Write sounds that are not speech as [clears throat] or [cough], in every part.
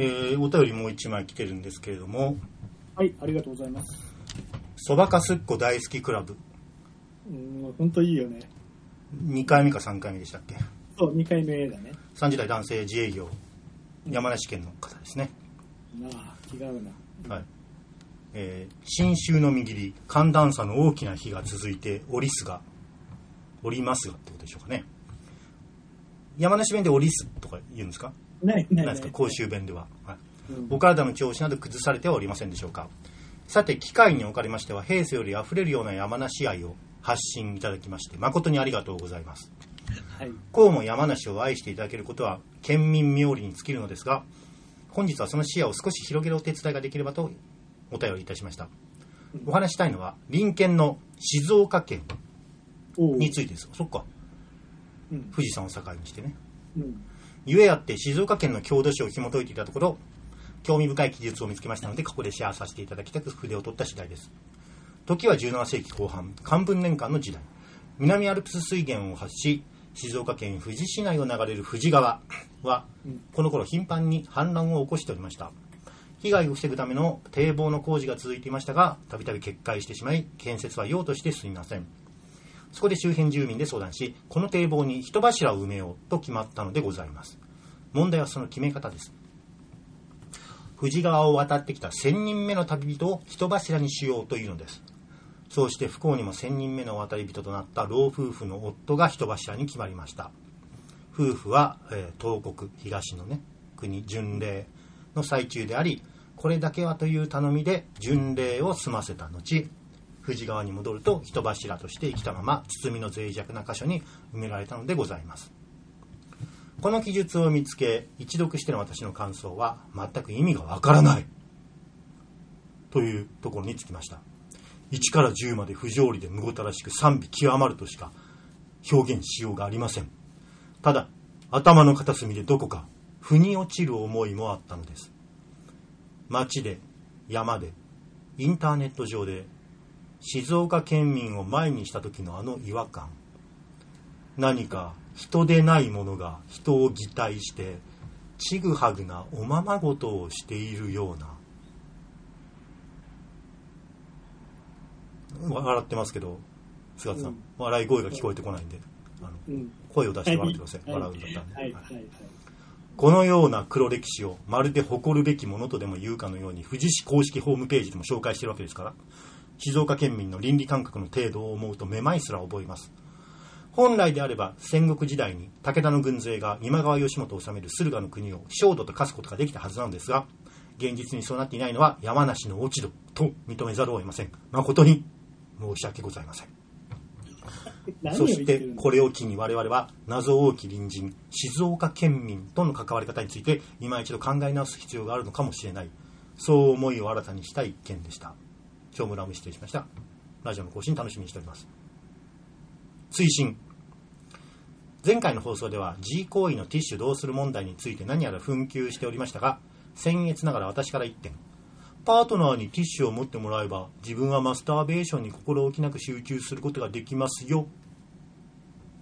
えー、お便りもう一枚来てるんですけれども、はい、ありがとうございます。そばかすっこ大好きクラブ、うん、本当いいよね。2回目か3回目でしたっけ？そう、2回目だね。30代男性自営業。山梨県の方ですね、なあ、違うな。はい。えー新秋の右り。寒暖差の大きな日が続いておりすがおりますがってことでしょうかね。山梨弁でおりすとか言うんですか？ない、ない、ですか？甲州弁では、はい。うん。お体の調子など崩されてはおりませんでしょうか？さて機会におかれましては平成よりあふれるような山梨愛を発信いただきまして誠にありがとうございます。はい。こうも山梨を愛していただけることは県民冥利に尽きるのですが本日はその視野を少し広げるお手伝いができればとお便りいたしました。お話したいのは隣県の静岡県についてです。そっか。うん。富士山を境にしてね。うん。ゆえあって静岡県の郷土史を紐解いていたところ興味深い記述を見つけましたのでここでシェアさせていただきたく筆を取った次第です。時は17世紀後半漢文年間の時代。南アルプス水源を発し静岡県富士市内を流れる富士川はこの頃頻繁に氾濫を起こしておりました。被害を防ぐための堤防の工事が続いていましたがたびたび決壊してしまい建設は用として進みません。そこで周辺住民で相談しこの堤防に人柱を埋めようと決まったのでございます。問題はその決め方です。富士川を渡ってきた1000人目の旅人を人柱にしようというのです。そうして不幸にも1000人目の渡り人となった老夫婦の夫が人柱に決まりました。夫婦は、えー東国東のね国巡礼の最中でありこれだけはという頼みで巡礼を済ませた後富士川に戻ると人柱として生きたまま包みの脆弱な箇所に埋められたのでございます。この記述を見つけ一読しての私の感想は全く意味がわからない。というところにつきました。1から10まで不条理でむごたらしく賛美極まるとしか表現しようがありません。ただ頭の片隅でどこか腑に落ちる思いもあったのです。街で山でインターネット上で静岡県民を前にした時のあの違和感。何か人でないものが人を擬態してちぐはぐなおままごとをしているような。笑ってますけど菅田さん、うん。笑い声が聞こえてこないんであのうん。声を出して笑ってください、はい笑うんだったらね、はい、ははい。い、はい。このような黒歴史をまるで誇るべきものとでも言うかのように富士市公式ホームページでも紹介してい。るわけですから静岡県民の倫理感覚の程度を思うとめまいすら覚えます。本来であれば戦国時代に武田の軍勢が今川義元を治める駿河の国を焦土と化すことができたはずなのですが現実にそうなっていないのは山梨の落ち度と認めざるを得ません。誠に申し訳ございません。そしてこれを機に我々は謎多き隣人静岡県民との関わり方について今一度考え直す必要があるのかもしれない。そう思いを新たにした一件でした今日村も失礼しました。ラジオの更新楽しみにしております。追伸。前回の放送では G 行為のティッシュどうする問題について何やら紛糾しておりましたが僭越ながら私から一点。パートナーにティッシュを持ってもらえば自分はマスターベーションに心置きなく集中することができますよ。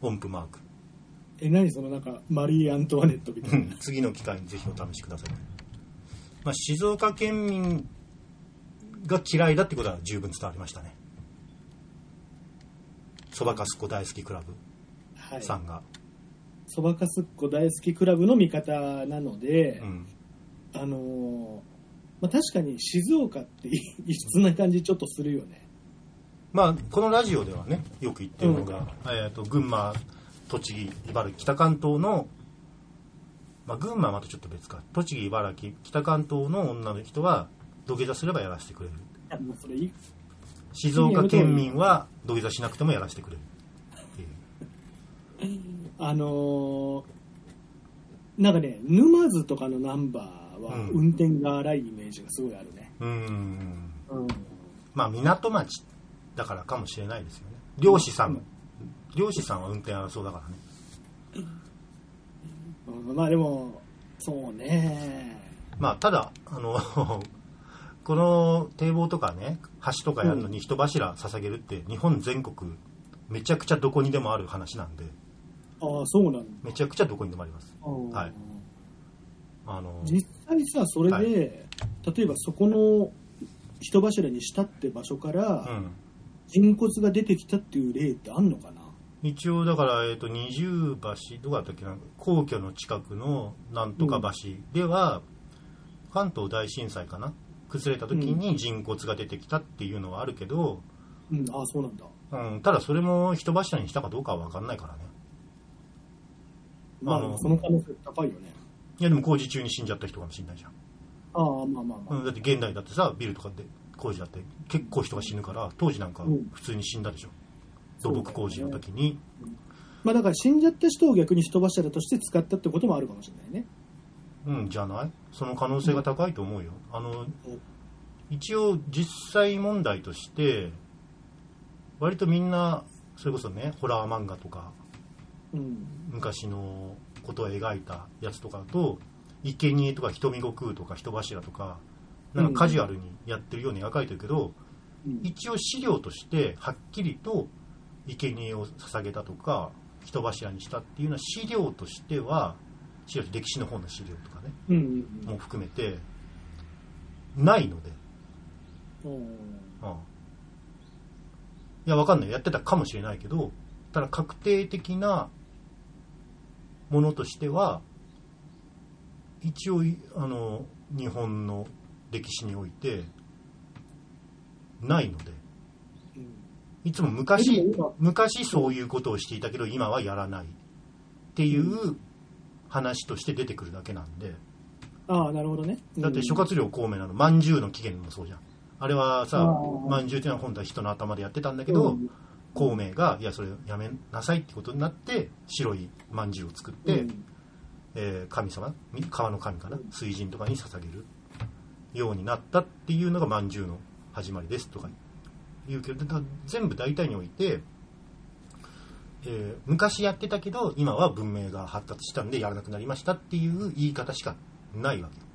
音符マーク。え、何そのなんか、マリー・アントワネットみたいな。次の機会にぜひお試しください、まあ、静岡県民が嫌いだってことは十分伝わりましたね。そばかすっこ大好きクラブはい。さんが、そばかすっこ大好きクラブの味方なので、うん。あのーまあ、確かに静岡って異質な感じちょっとするよね。まあ、このラジオではねよく言ってるのが、えー、と群馬栃木茨城北関東の、まあ、群馬はまたちょっと別か。栃木茨城北関東の女の人は土下座すればやらせてくれる。もうそれいい。静岡県民は土下座しなくてもやらせてくれる。っていうあのーなんかね、沼津とかのナンバーはうん。運転が荒いイメージがすごいあるね。うーん。うん。まあ港町だからかもしれないですよね。漁師さん、漁師さんは運転争うだからね。うん。まあでも、そうね。まあただあのこの堤防とかね橋とかやるのに人柱捧げるって日本全国めちゃくちゃどこにでもある話なんで。ああ、そうなんだ。めちゃくちゃどこにでもあります。はい。あの実際さ、それで、はい。例えばそこの人柱にしたって場所からうん、人骨が出てきたっていう例ってあんのかな？一応だから、えー、と二重橋どこだったっけな？皇居の近くのなんとか橋では、関東大震災かな？崩れた時に人骨が出てきたっていうのはあるけど、うん、ああ、そうなんだ。うん、ただそれも人柱にしたかどうかは分かんないからね。まあ、あのその可能性高いよね。いやでも工事中に死んじゃった人かもしれないじゃん、ああ、まあまあまあ。うん、だって現代だってさビルとかで工事だって結構人が死ぬから当時なんかうん。普通に死んだでしょ、土木工事の時に。まあだから死んじゃった人を逆に人柱として使ったってこともあるかもしれないね。うんじゃない？その可能性が高いと思うよあの一応実際問題として割とみんなそれこそねホラー漫画とかうん。昔のことを描いたやつとかだと生贄とか瞳悟空とか人柱とかなんかカジュアルにやってるように描かれてるけど、うん一応資料としてはっきりと生贄を捧げたとか人柱にしたっていうのは資料としては資料歴史の方の資料とかね。うんうんうん。も含めてないので、うん、いやわかんない。やってたかもしれないけどただ確定的なものとしては一応いあの日本の歴史においてないので。うん。いつも昔昔そういうことをしていたけど今はやらないっていう話として出てくるだけなんで。ああ、なるほどね。だって諸葛亮孔明なのまんじゅうの起源もそうじゃん。あれはさまんじゅうっていうのは本当は人の頭でやってたんだけどうん。孔明がいやそれやめなさいってことになって白いまんじゅうを作って、うん。えー神様み川の神かな？水神とかに捧げるようになったっていうのがまんじゅうの始まりですとか言うけどだ全部大体において、えー昔やってたけど今は文明が発達したんでやらなくなりましたっていう言い方しかないわけ。よ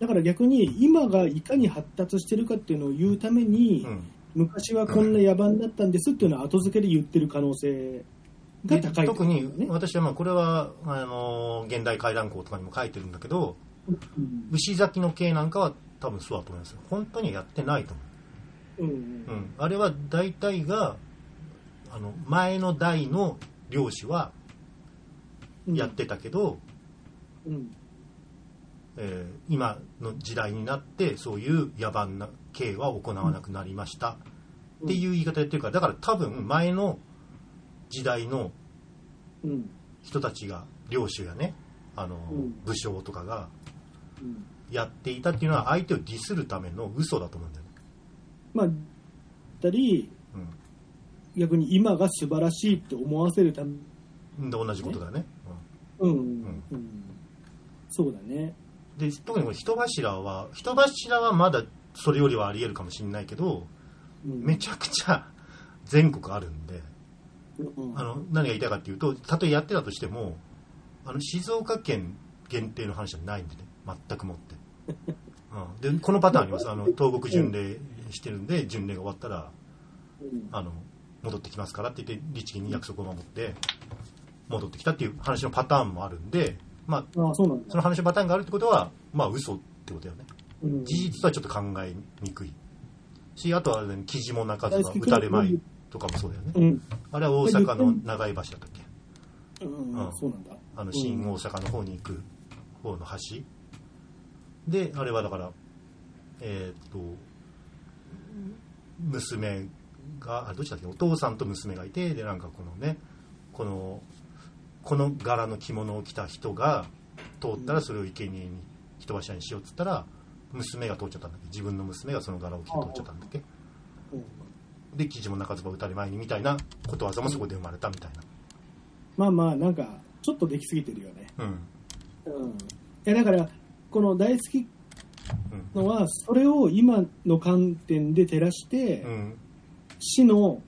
だから逆に今がいかに発達してるかっていうのを言うために、うん。昔はこんな野蛮だったんですっていうのは後付けで言ってる可能性がで高いってこと特にね。私はまあこれはあの現代回覧校とかにも書いてるんだけどうん。牛崎の系なんかは多分そうだと思いますよ。本当にやってないと思う、うん。うん、あれは大体があの前の代の漁師はうんやってたけど、うん。えー今の時代になってそういう野蛮な刑は行わなくなりました、っていう言い方やってるからだから多分前の時代のうん。人たちが領主やねあの、うん。武将とかがうん。やっていたっていうのは相手をディスるための嘘だと思うんだよね、まあたりうん逆に今が素晴らしいって思わせるため。で同じことだね、うん。うん。そうだね。うんで特に人柱は人柱はまだそれよりはありえるかもしれないけどうん。めちゃくちゃ [laughs] 全国あるんでうんあの何が言いたいかっていうとたとえやってたとしてもあの静岡県限定の話はないんでね。全くもって、[laughs] うん、でこのパターンあります。あの東国巡礼してるんで巡礼が終わったらうん。あの戻ってきますからって言って律儀に約束を守って戻ってきたっていう話のパターンもあるんで、まあ、ああそその話のパターンがあるってことはまあ嘘ってことだよね。うん。事実とはちょっと考えにくいしあとは、ね、記事も泣かずは大好き打たれまいとかもそうだよね。うん。あれは大阪の長井橋だったっけ？うん。うん。そうなんだ。あの新大阪の方に行く方の橋。であれはだからえーっと娘があどっちだっけ？お父さんと娘がいてでなんかこのねこのこの柄の着物を着た人が通ったらそれを生贄に人柱にしようっつったら娘が通っちゃったんだっけ？自分の娘がその柄を着て通っちゃったんだっけ？うん。で記事も泣かずば打たれ前にみたいなことわざもそこで生まれたみたいまあまあなんかちょっとできすぎてるよね。なうん。うん。いやだからこの大好きうん。のはそれを今の観点で照らして、うん市の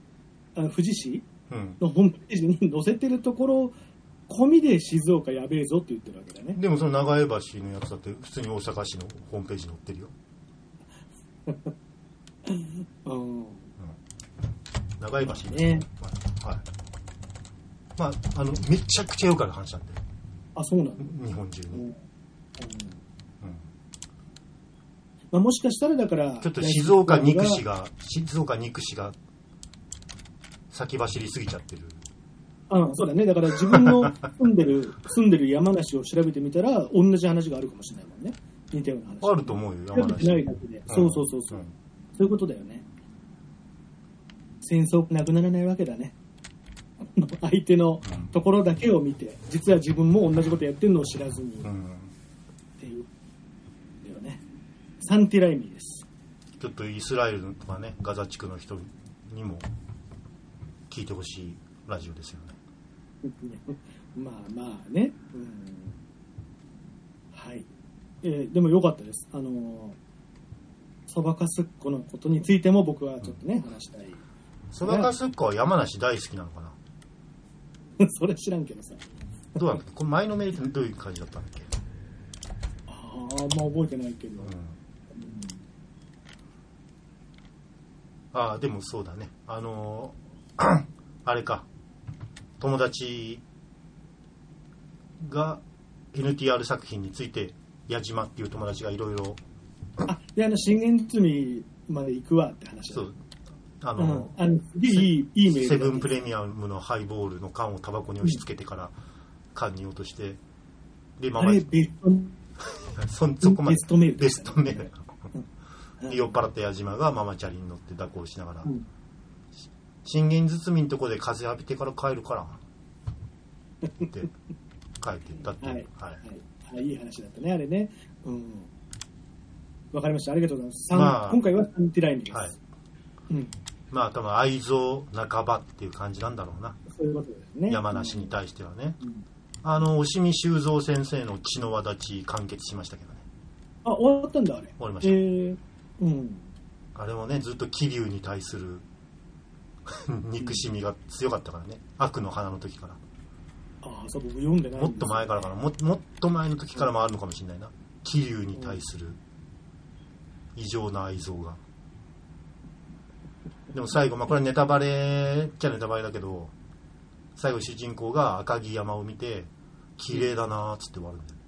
あ富士市うん。のホームページに載せてるところ込みで静岡やべえぞって言ってるわけだね。でもその長江橋のやつだって普通に大阪市のホームページに載ってるよ。[laughs] うん。長江橋ね。はい、まああのめちゃくちゃよくある話なんで。あそうなの日本中に、うんまあ、もしかしたらだから、ちょっと静岡憎しが、静岡憎しが先走りすぎちゃってる。うん、そうだね。だから自分の住んでる、[laughs] 住んでる山梨を調べてみたら、同じ話があるかもしれないもんね。似たような話。あると思うよ、調山梨。ないだけで。そうそうそうそう。んそういうことだよね。戦争なくならないわけだね。[laughs] 相手のところだけを見て、実は自分も同じことやってるのを知らずに、っうんていう。だよね。サンティライミーです。ちょっとイスラエルとかね、ガザ地区の人にも聞いてほしいラジオですよね。[laughs] まあまあね。うんはい。えーでも良かったです。あのーそばかすっこのことについても僕はちょっとね、話したい。そばかすっこは山梨大好きなのかな？[laughs] それ知らんけどさ。どうなんだ？この前のメールどういう感じだったんだっけ、ああ、まあ覚えてないけど。うん、ああでもそうだね。あのー [coughs] あれか。友達が NTR 作品について矢島っていう友達がいろいろ。あ、で、あの、信玄積まで行くわって話だそう。あうん。の、あの、いい、いいメールセブンプレミアムのハイボールの缶をタバコに押し付けてから缶に落としてでママあれ、ベスト、[laughs] そそこまで。ベストメール。ベストメールうん酔っ払った矢島がママチャリに乗って蛇行しながら、うん信玄包みんとこで風浴びてから帰るからって帰ってったっていう、はい。はいはい。あいい話だったね、あれね。うん。わかりました。ありがとうございます。まあ今回はサンティライミです。はいうん。まあ多分愛憎半ばっていう感じなんだろうな、そういうことですね。山梨に対してはね、うんあの押見修造先生の血の輪立ち完結しましたけどねあ、終わったんだ、あれ。終わりましたえー、うん。あれもねずっと桐生に対する [laughs] 憎しみが強かったからね。悪の花の時から。あ、そう、僕読んでないもっと前からかな。ももっと前の時からもあるのかもしれないな。桐生に対する異常な愛憎が。でも最後まあこれはネタバレっちゃネタバレだけど最後主人公が赤城山を見て綺麗だなーっつって終わるんだよ。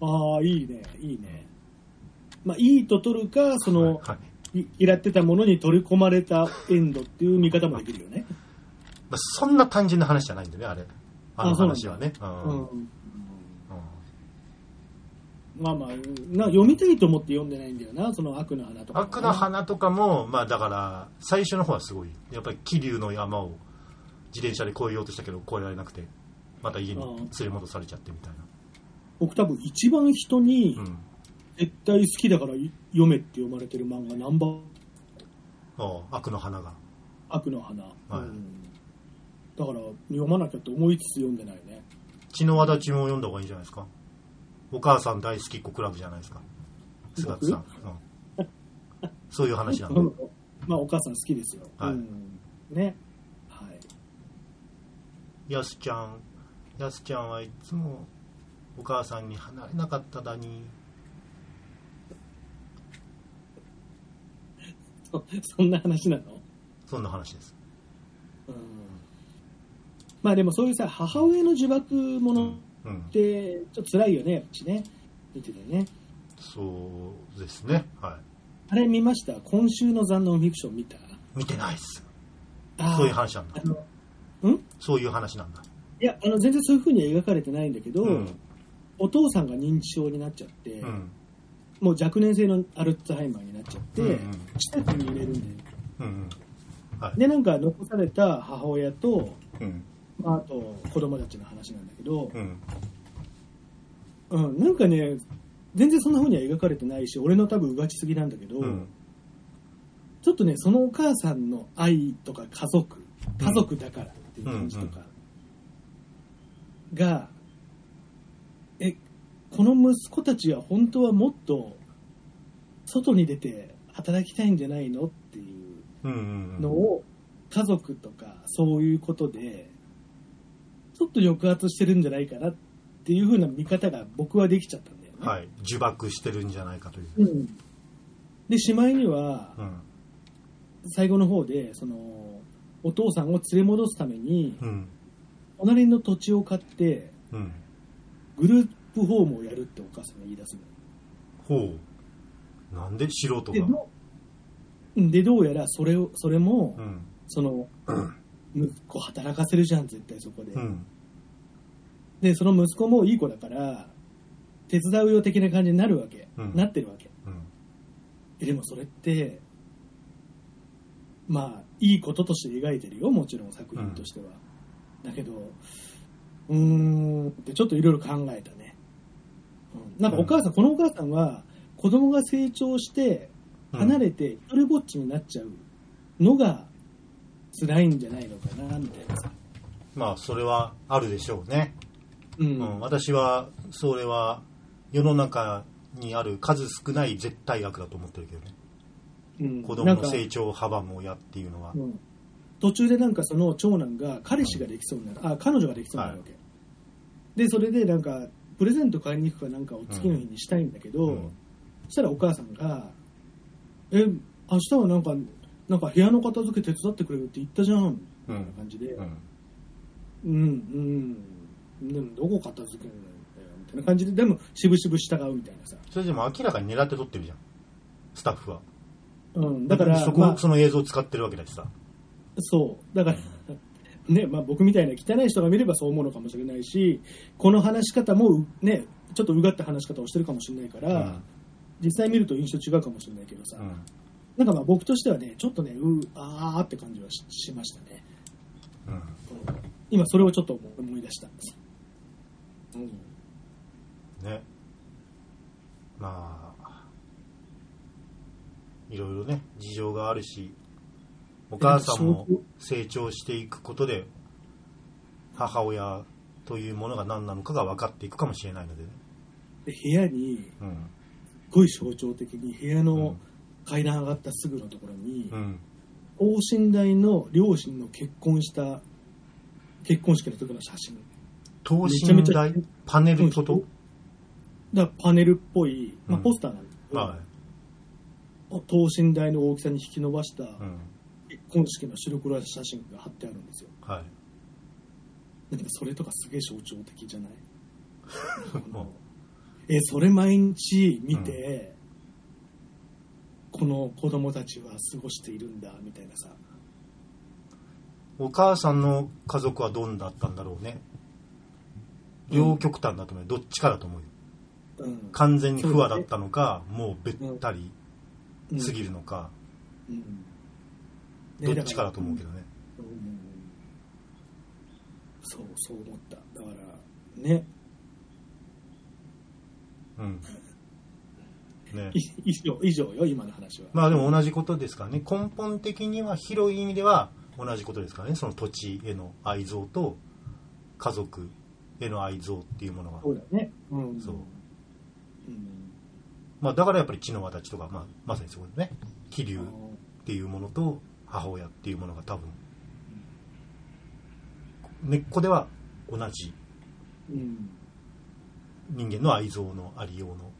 ああ、いいね、いいね。まあ、いいと取るか、その、はいい。嫌ってたものに取り込まれたエンドっていう見方もできるよね。まあ、そんな単純な話じゃないんだよねあれ。あの話はね。ううん。ん。うん。まあまあ、な読みたいと思って読んでないんだよな、その悪の花とか。悪の花とかもまあだから最初の方はすごいやっぱり桐生の山を自転車で越えようとしたけど越えられなくてまた家に連れ戻されちゃってみたいな。僕多分一番人にうん絶対好きだから読めって読まれてる漫画ナンバー。ああ悪の花が。悪の花、はい。うん。だから読まなきゃって思いつつ読んでないね。血の輪立ちも読んだ方がいいんじゃないですか？お母さん大好きっ子クラブじゃないですか？菅田さん、うん、そういう話なんで。[laughs] まあお母さん好きですよ、はい。うん、ね。はい。やすちゃん。やすちゃんはいつもお母さんに離れなかっただにそ [laughs] そんな話なの？そんな話です。うん。まあでもそういうさ母親の呪縛ものっうん。てちょっと辛いよねやっぱしね。見ててね。そうですね。はあれ見ました？今週の残能フィクション見た？い見てないっす。そういう話なんだ。あのん？そういう話なんだ。いやあの全然そういうふうには描かれてないんだけど、うん。お父さんが認知症になっちゃって、うんもう若年性のアルツハイマーになっちゃって、うんうん。施設に入れるんだようんうん。はい。でなんか残された母親と、うん。まあ、あと子供たちの話なんだけど、うん。うん、なんかね全然そんな風には描かれてないし俺の多分うがちすぎなんだけど、うん。ちょっとねそのお母さんの愛とか家族家族だからっていう感じとかが、えこの息子たちは本当はもっと外に出て働きたいんじゃないのっていうのを家族とかそういうことでちょっと抑圧してるんじゃないかなっていう風な見方が僕はできちゃったんだよね。はい。呪縛してるんじゃないかといううん。でしまいにはうん。最後の方でそのお父さんを連れ戻すためにうん。隣の土地を買ってうん。グループホームをやるってお母さんが言い出すの。ほう。なんで素人が？でどうでどうやらそれをそれも、うん。その [clears throat] 息子働かせるじゃん絶対そこで、うん。でその息子もいい子だから手伝うよ的な感じになるわけ、うん。なってるわけ。でもそれってまあいいこととして描いてるよもちろん作品としては、だけどうーんってちょっといろいろ考えたね、うん、なんかお母さん、このお母さんは子供が成長して離れて一人ぼっちになっちゃうのが辛いんじゃないのかなみたいなさ、まあ、それはあるでしょうね。うん。うん。私は、それは、世の中にある数少ない絶対悪だと思ってるけどね。うん。子供の成長を阻む親っていうのは。うん。途中でなんかその長男が彼氏ができそうになる、あ彼女ができそうになるわけ、でそれでなんかプレゼント買いに行くかなんかを次の日にしたいんだけど、うんそしたらお母さんが「え明日はなんかなんか部屋の片付け手伝ってくれるって言ったじゃん」みたいな感じでうん。「うんうんでもどこ片付けるんだよ」みたいな感じででも渋々従うみたいなさ、それでも明らかに狙って撮ってるじゃん。スタッフは。うん、だからそこ、まあその映像を使ってるわけだしさ。そう。だから、ね、まあ僕みたいな汚い人が見ればそう思うのかもしれないし、この話し方もね、ちょっとうがった話し方をしてるかもしれないから、実際見ると印象違うかもしれないけどさ、うん。なんかまあ僕としてはね、ちょっとね、うあーって感じはししましたね。うん。今それをちょっと思い出したんです。うん。ね。まあ、いろいろね、事情があるし、お母さんも成長していくことで、母親というものが何なのかが分かっていくかもしれないのでね。で部屋に、うん。すごい象徴的に部屋のうん階段上がったすぐのところに、うん。等身大の両親の結婚した結婚式の時の写真等身大？パネルこと？だパネルっぽい、まあ、うんポスターなんですけど、ま等身大の大きさに引き伸ばしたあ、うん。結婚式の白黒写真が貼ってあるんですよ。はい。だけどそれとかすげえ象徴的じゃない？[laughs] もえそれ毎日見て、この子供たちは過ごしているんだみたいなさ。うお母さんの家族はどんだったんだろうね。両極端だと思うよ。どっちかだと思うよ。うん。完全に不和だったのか、もうべったりうんすぎるのか、うんどっちかだと思うけどね。うんそうそう思っただからねうん。ね [laughs] い。以上以上よ今の話は、まあでも同じことですからね。根本的には広い意味では同じことですからね。その土地への愛憎と家族への愛憎っていうものが。そうだよねうんそううんまあだからやっぱり血の輪たちとか、まあまさにそうですね。気流っていうものと母親っていうものが多分根っこでは同じうん人間の愛憎のありようの。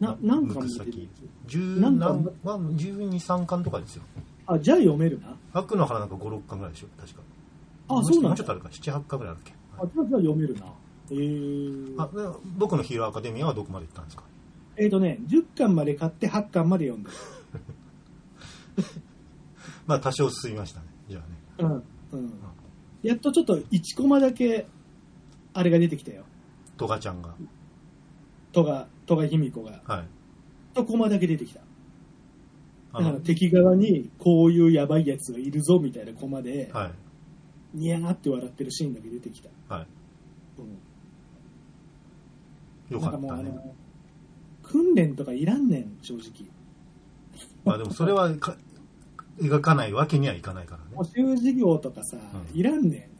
ななんか？向く見てる先十何は12、3巻とかですよ。あじゃあ読めるな。悪の腹なんか5、6巻ぐらいでしょ確か。あそうなんだ。もうちょっとあるか7、8巻ぐらいあるっけ？あじゃあ読めるな。えー、あで僕のヒーローアカデミアはどこまで行ったんですか？えーとね10巻まで買って8巻まで読んでる [laughs] まあ多少進みましたね。じゃあね。うんうん。やっとちょっと1コマだけあれが出てきたよ。トガちゃんが。戸賀戸賀卑弥子が。はい。1コマだけ出てきた。だから敵側にこういうやばいやつがいるぞみたいなコマで、はい。ニヤーって笑ってるシーンだけ出てきた、はい。うん、よかったね。なんかもうあの訓練とかいらんねん正直。まあでもそれはか描かないわけにはいかないからね補修事業とかさ、うんいらんね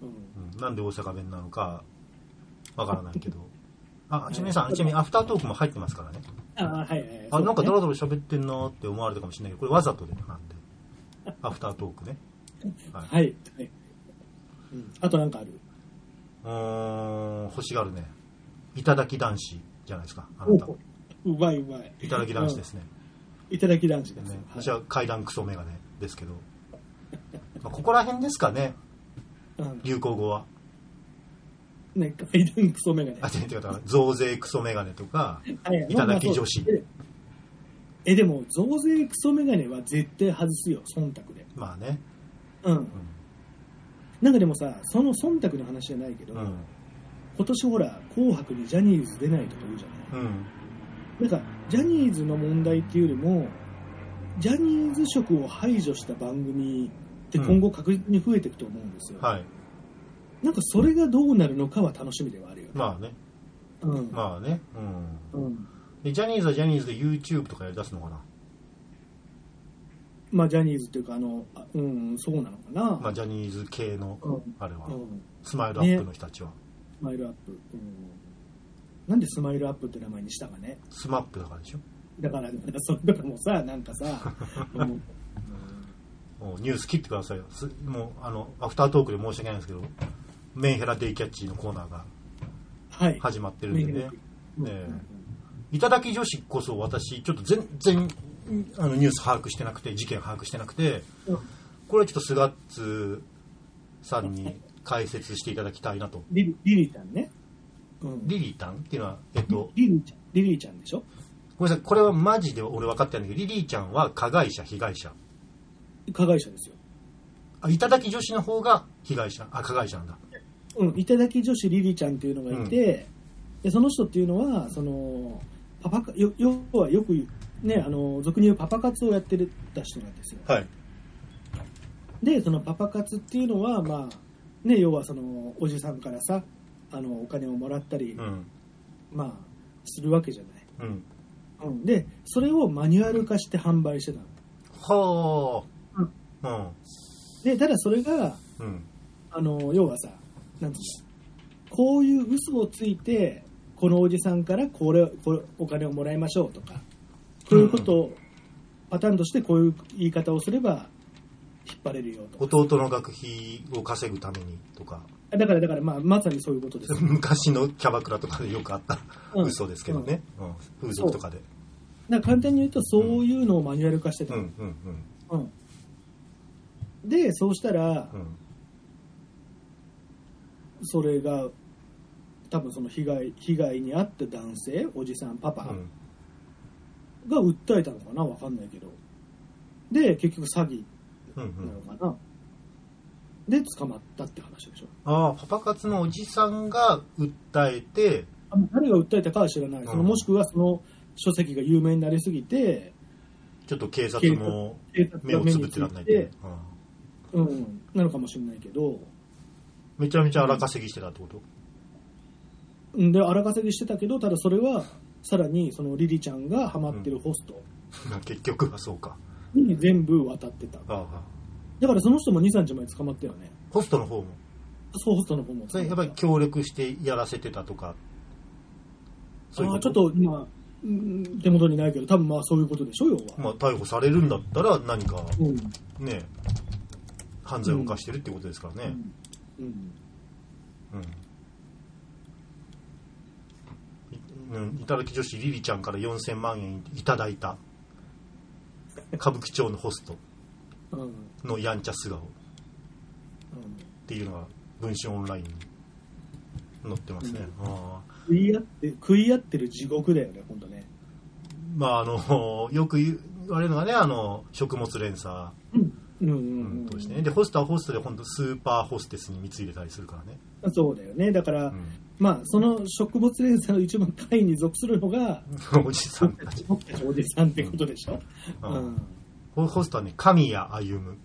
ん、うん、うんなんで大阪弁なのかわからないけど。[laughs] あ、ちなみにさん、ちなみにアフタートークも入ってますからね。あはいはいはいあ、なんかドそうラドラ喋ってんなーって思われたかもしれないけど、これわざとでなんで。[laughs] アフタートークね。はい。ねはい、はいうん、あとなんかある？うーん、欲しがるね。いただき男子じゃないですか、あなた。うまいうまいいただき男子ですね。いただき男子です、ねはい私は階段クソメガネですけど。まあここら辺ですかね、うん流行語は。ね、階段クソメガネあ、違う違う、増税クソメガネとか、はいいただき女子え、でも、増税クソメガネは絶対外すよ、忖度で。まあね。うん。なんかでもさ、その忖度の話じゃないけど、うん。今年ほら、紅白にジャニーズ出ないとか言うじゃない。うん。なんか、ジャニーズの問題っていうよりも、ジャニーズ色を排除した番組って今後確実に増えていくと思うんですよ。はい。なんかそれがどうなるのかは楽しみではあるよね。まあね。うん。まあね。うん。うん。で、ジャニーズはジャニーズで YouTube とかやり出すのかな？まあ、ジャニーズっていうか、あの、あうん、そうなのかな。まあ、ジャニーズ系の、うんあれは、うん。スマイルアップの人たちは。スマイルアップ。うん。なんでスマイルアップって名前にしたかね？スマップだからでしょ？だから、なんかそれとかもさ、なんかさ、[laughs] うんもうニュース切ってくださいよ。すもう、あの、アフタートークで申し訳ないんですけど、メンヘラデイキャッチのコーナーがはい。始まってるんでね。うんねえいただき女子こそ私、ちょっと全然、あのニュース把握してなくて、事件把握してなくて、うんこれはちょっとスガッツさんに解説していただきたいなと。リリリちゃんね。うん。リリータンっていうのは、えっと、リリーちゃん。リリーちゃんでしょ？ごめんなさい、これはマジで俺分かってないんだけど、リリーちゃんは加害者、被害者。加害者ですよ。あ、いただき女子の方が被害者、あ、加害者なんだ。うん。いただき女子リリーちゃんっていうのがいて、でその人っていうのは、その、パパか、よ要はよく言う、ね、あの、俗に言うパパ活をやってた人なんですよ。はい。で、そのパパ活っていうのは、まあ、ね、要はその、おじさんからさ、あの、お金をもらったり、うん。まあ、するわけじゃない。うん。うん。で、それをマニュアル化して販売してたの。はあ。うん。で、ただそれが、うん。あの、要はさ、なんこういう嘘をついて、このおじさんからこれ、これお金をもらいましょうとか、こういうことを、パターンとしてこういう言い方をすれば、引っ張れるよと。弟の学費を稼ぐためにとか、だから、だから、まあ、まさにそういうことですよ。[laughs] 昔のキャバクラとかでよくあったうん嘘ですけどね。うん。風俗とかで。だから簡単に言うと、そういうのをマニュアル化してたの。うんうんうん。うん。で、そうしたら、うん。それが、多分その被害、被害に遭った男性、おじさん、パパうん。が訴えたのかな？わかんないけど。で、結局詐欺うんうな？んの。かな、で、捕まったって話でしょ？ああ、パパ活のおじさんが訴えて、あ誰が訴えたかは知らない。そのうんもしくはその書籍が有名になりすぎて、ちょっと警察も目をつぶってらんないで、うんうん、なのかもしれないけど、めちゃめちゃ荒稼ぎしてたってこと？うんで、荒稼ぎしてたけど、ただそれは、さらにそのリリちゃんがハマってるホスト結局はそうか。に全部渡ってた。ああだからその人も2、3日前捕まったよね。ホストの方も。そう、ホストの方も。それやっぱり協力してやらせてたとか。そういうあーちょっ、こと今、うん手元にないけど、多分まあそういうことでしょ、要は。まあ、逮捕されるんだったら何かうん。ね、犯罪を犯してるってことですからね。うん。うん。いうんいただき女子リリちゃんから4000万円いただいた歌舞伎町のホスト。のやんちゃ素顔っうんていうのが文春オンラインに載ってますね、あー食い合って、食い合ってる地獄だよね、本当ね。まああの [laughs] よく言われるのがねあの食物連鎖うん。うんううんんとしてねでホストはホストで本当スーパーホステスに貢いでたりするからね、うん。そうだよね。だから、うんまあ、その食物連鎖の一番下位に属するのが、[laughs] おじさん僕たち、僕たちおじさんってことでしょ。ううんん。ホホストはね神谷歩む。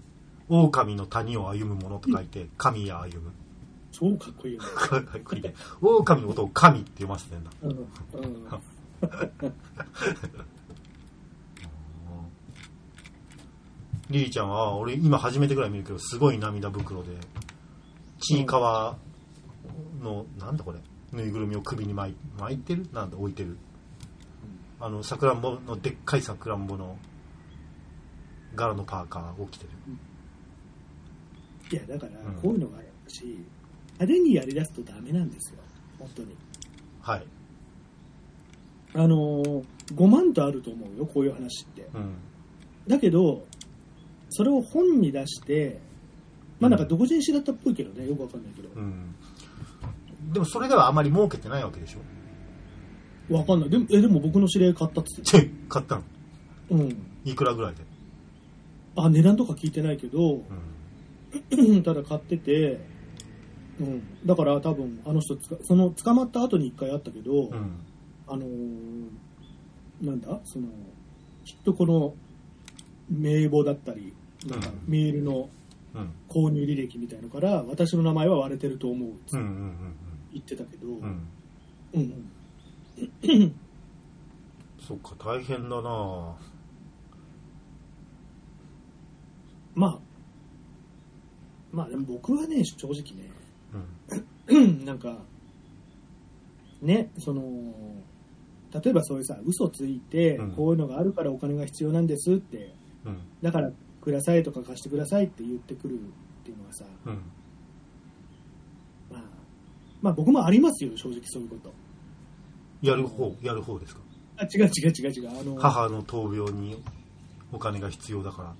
狼の谷を歩む者と書いて神谷歩む。超かっこいいよね。かっこいいね。狼のことを神って読ませてんだ。うん。うん。[laughs] リリちゃんは俺今初めてぐらい見るけどすごい涙袋でちいかわの、なんだこれ。ぬいぐるみを首に巻い巻いてる？なんだ置いてる。あのさくらんぼのでっかいさくらんぼの柄のパーカーを着てるいや、だからうん、こういうのがあるし、派手にやり出すとダメなんですよ。本当に。はいあのー、5万とあると思うよ、こういう話って。うんだけど、それを本に出して、まあなんか独自に知ったっぽいけどね、よくわかんないけど。うんでもそれではあまり儲けてないわけでしょわかんない。でも、え、でも僕の知り合い買ったっつって [laughs] 買ったの？うん。いくらぐらいで？あ、値段とか聞いてないけど、うん。[clears throat] ただ買ってて、うん。だから多分、あの人つか、その、捕まった後に一回あったけど、うん。あのーなんだ？その、きっとこの、名簿だったり、なんかうんメールのうん。購入履歴みたいのから、私の名前は割れてると思うってうん。うん。言ってたけど、うん。うん。うんそっか、大変だなまあ、まあでも僕はね、正直ね、うん。[clears throat] なんか、ね、その、例えばそういうさ、嘘ついてうん、こういうのがあるからお金が必要なんですって、うん。だからくださいとか貸してくださいって言ってくるっていうのはさ、うん。まあ、まあ僕もありますよ、正直そういうこと。やる方、やる方ですか？あ、違う違う違う違う。あの、母の闘病にお金が必要だから。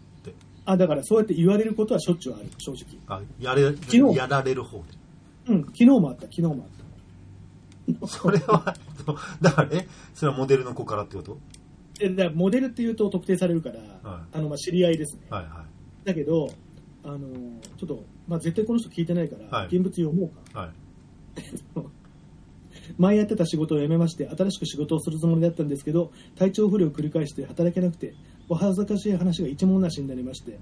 あ、だからそうやって言われることはしょっちゅうある、正直。あ、やれ、日やられる方で。うん、昨日もあった、昨日もあった。[laughs] それは、[laughs] だから、え、それはモデルの子からってこと？えだモデルっていうと特定されるから、はあのまあ知り合いですね。はいはだけど、あのちょっと、まあ、絶対この人聞いてないから、はい現物読もうか。い。はい。[laughs] 前やってた仕事を辞めまして、新しく仕事をするつもりだったんですけど、体調不良を繰り返して働けなくて、お恥ずかしい話が一文なしになりまして、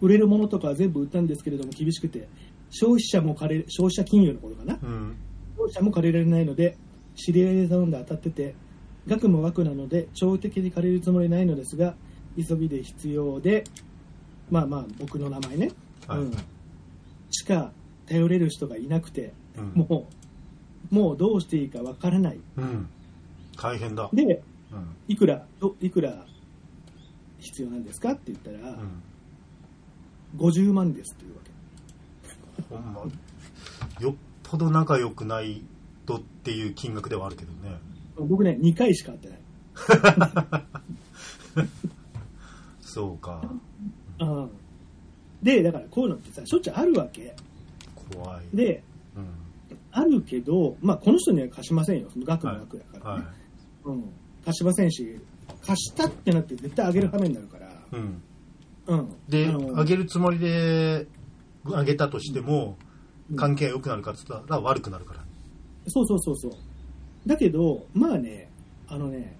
売れるものとかは全部売ったんですけれども厳しくて、消費者も借り、消費者金融のことかな？うん。消費者も借りられないので、知り合いで頼んで当たってて、額も額なので、長期的に借りるつもりないのですが、急ぎで必要で、まあまあ、僕の名前ね、はいうん、しか頼れる人がいなくて、うんもう、もうどうしていいかわからない。うん。大変だ。で、うん。いくら、どいくら必要なんですかって言ったら、うん。50万ですっていうわけ。ほんま、よっぽど仲良くないとっていう金額ではあるけどね。僕ね、2回しか会ってない。[laughs] そうか。うんで、だからこういうのってさ、しょっちゅうあるわけ。怖い。で、うん。あるけど、まあ、この人には貸しませんよ、その額も額だから、はいね。うん、貸しませんし、貸したってなって絶対あげる羽目になるから、うん。うん、で、あのあげるつもりで、あげたとしても、うん関係が良くなるかって言ったら悪くなるから。そうそうそうそう。だけど、まあね、あのね、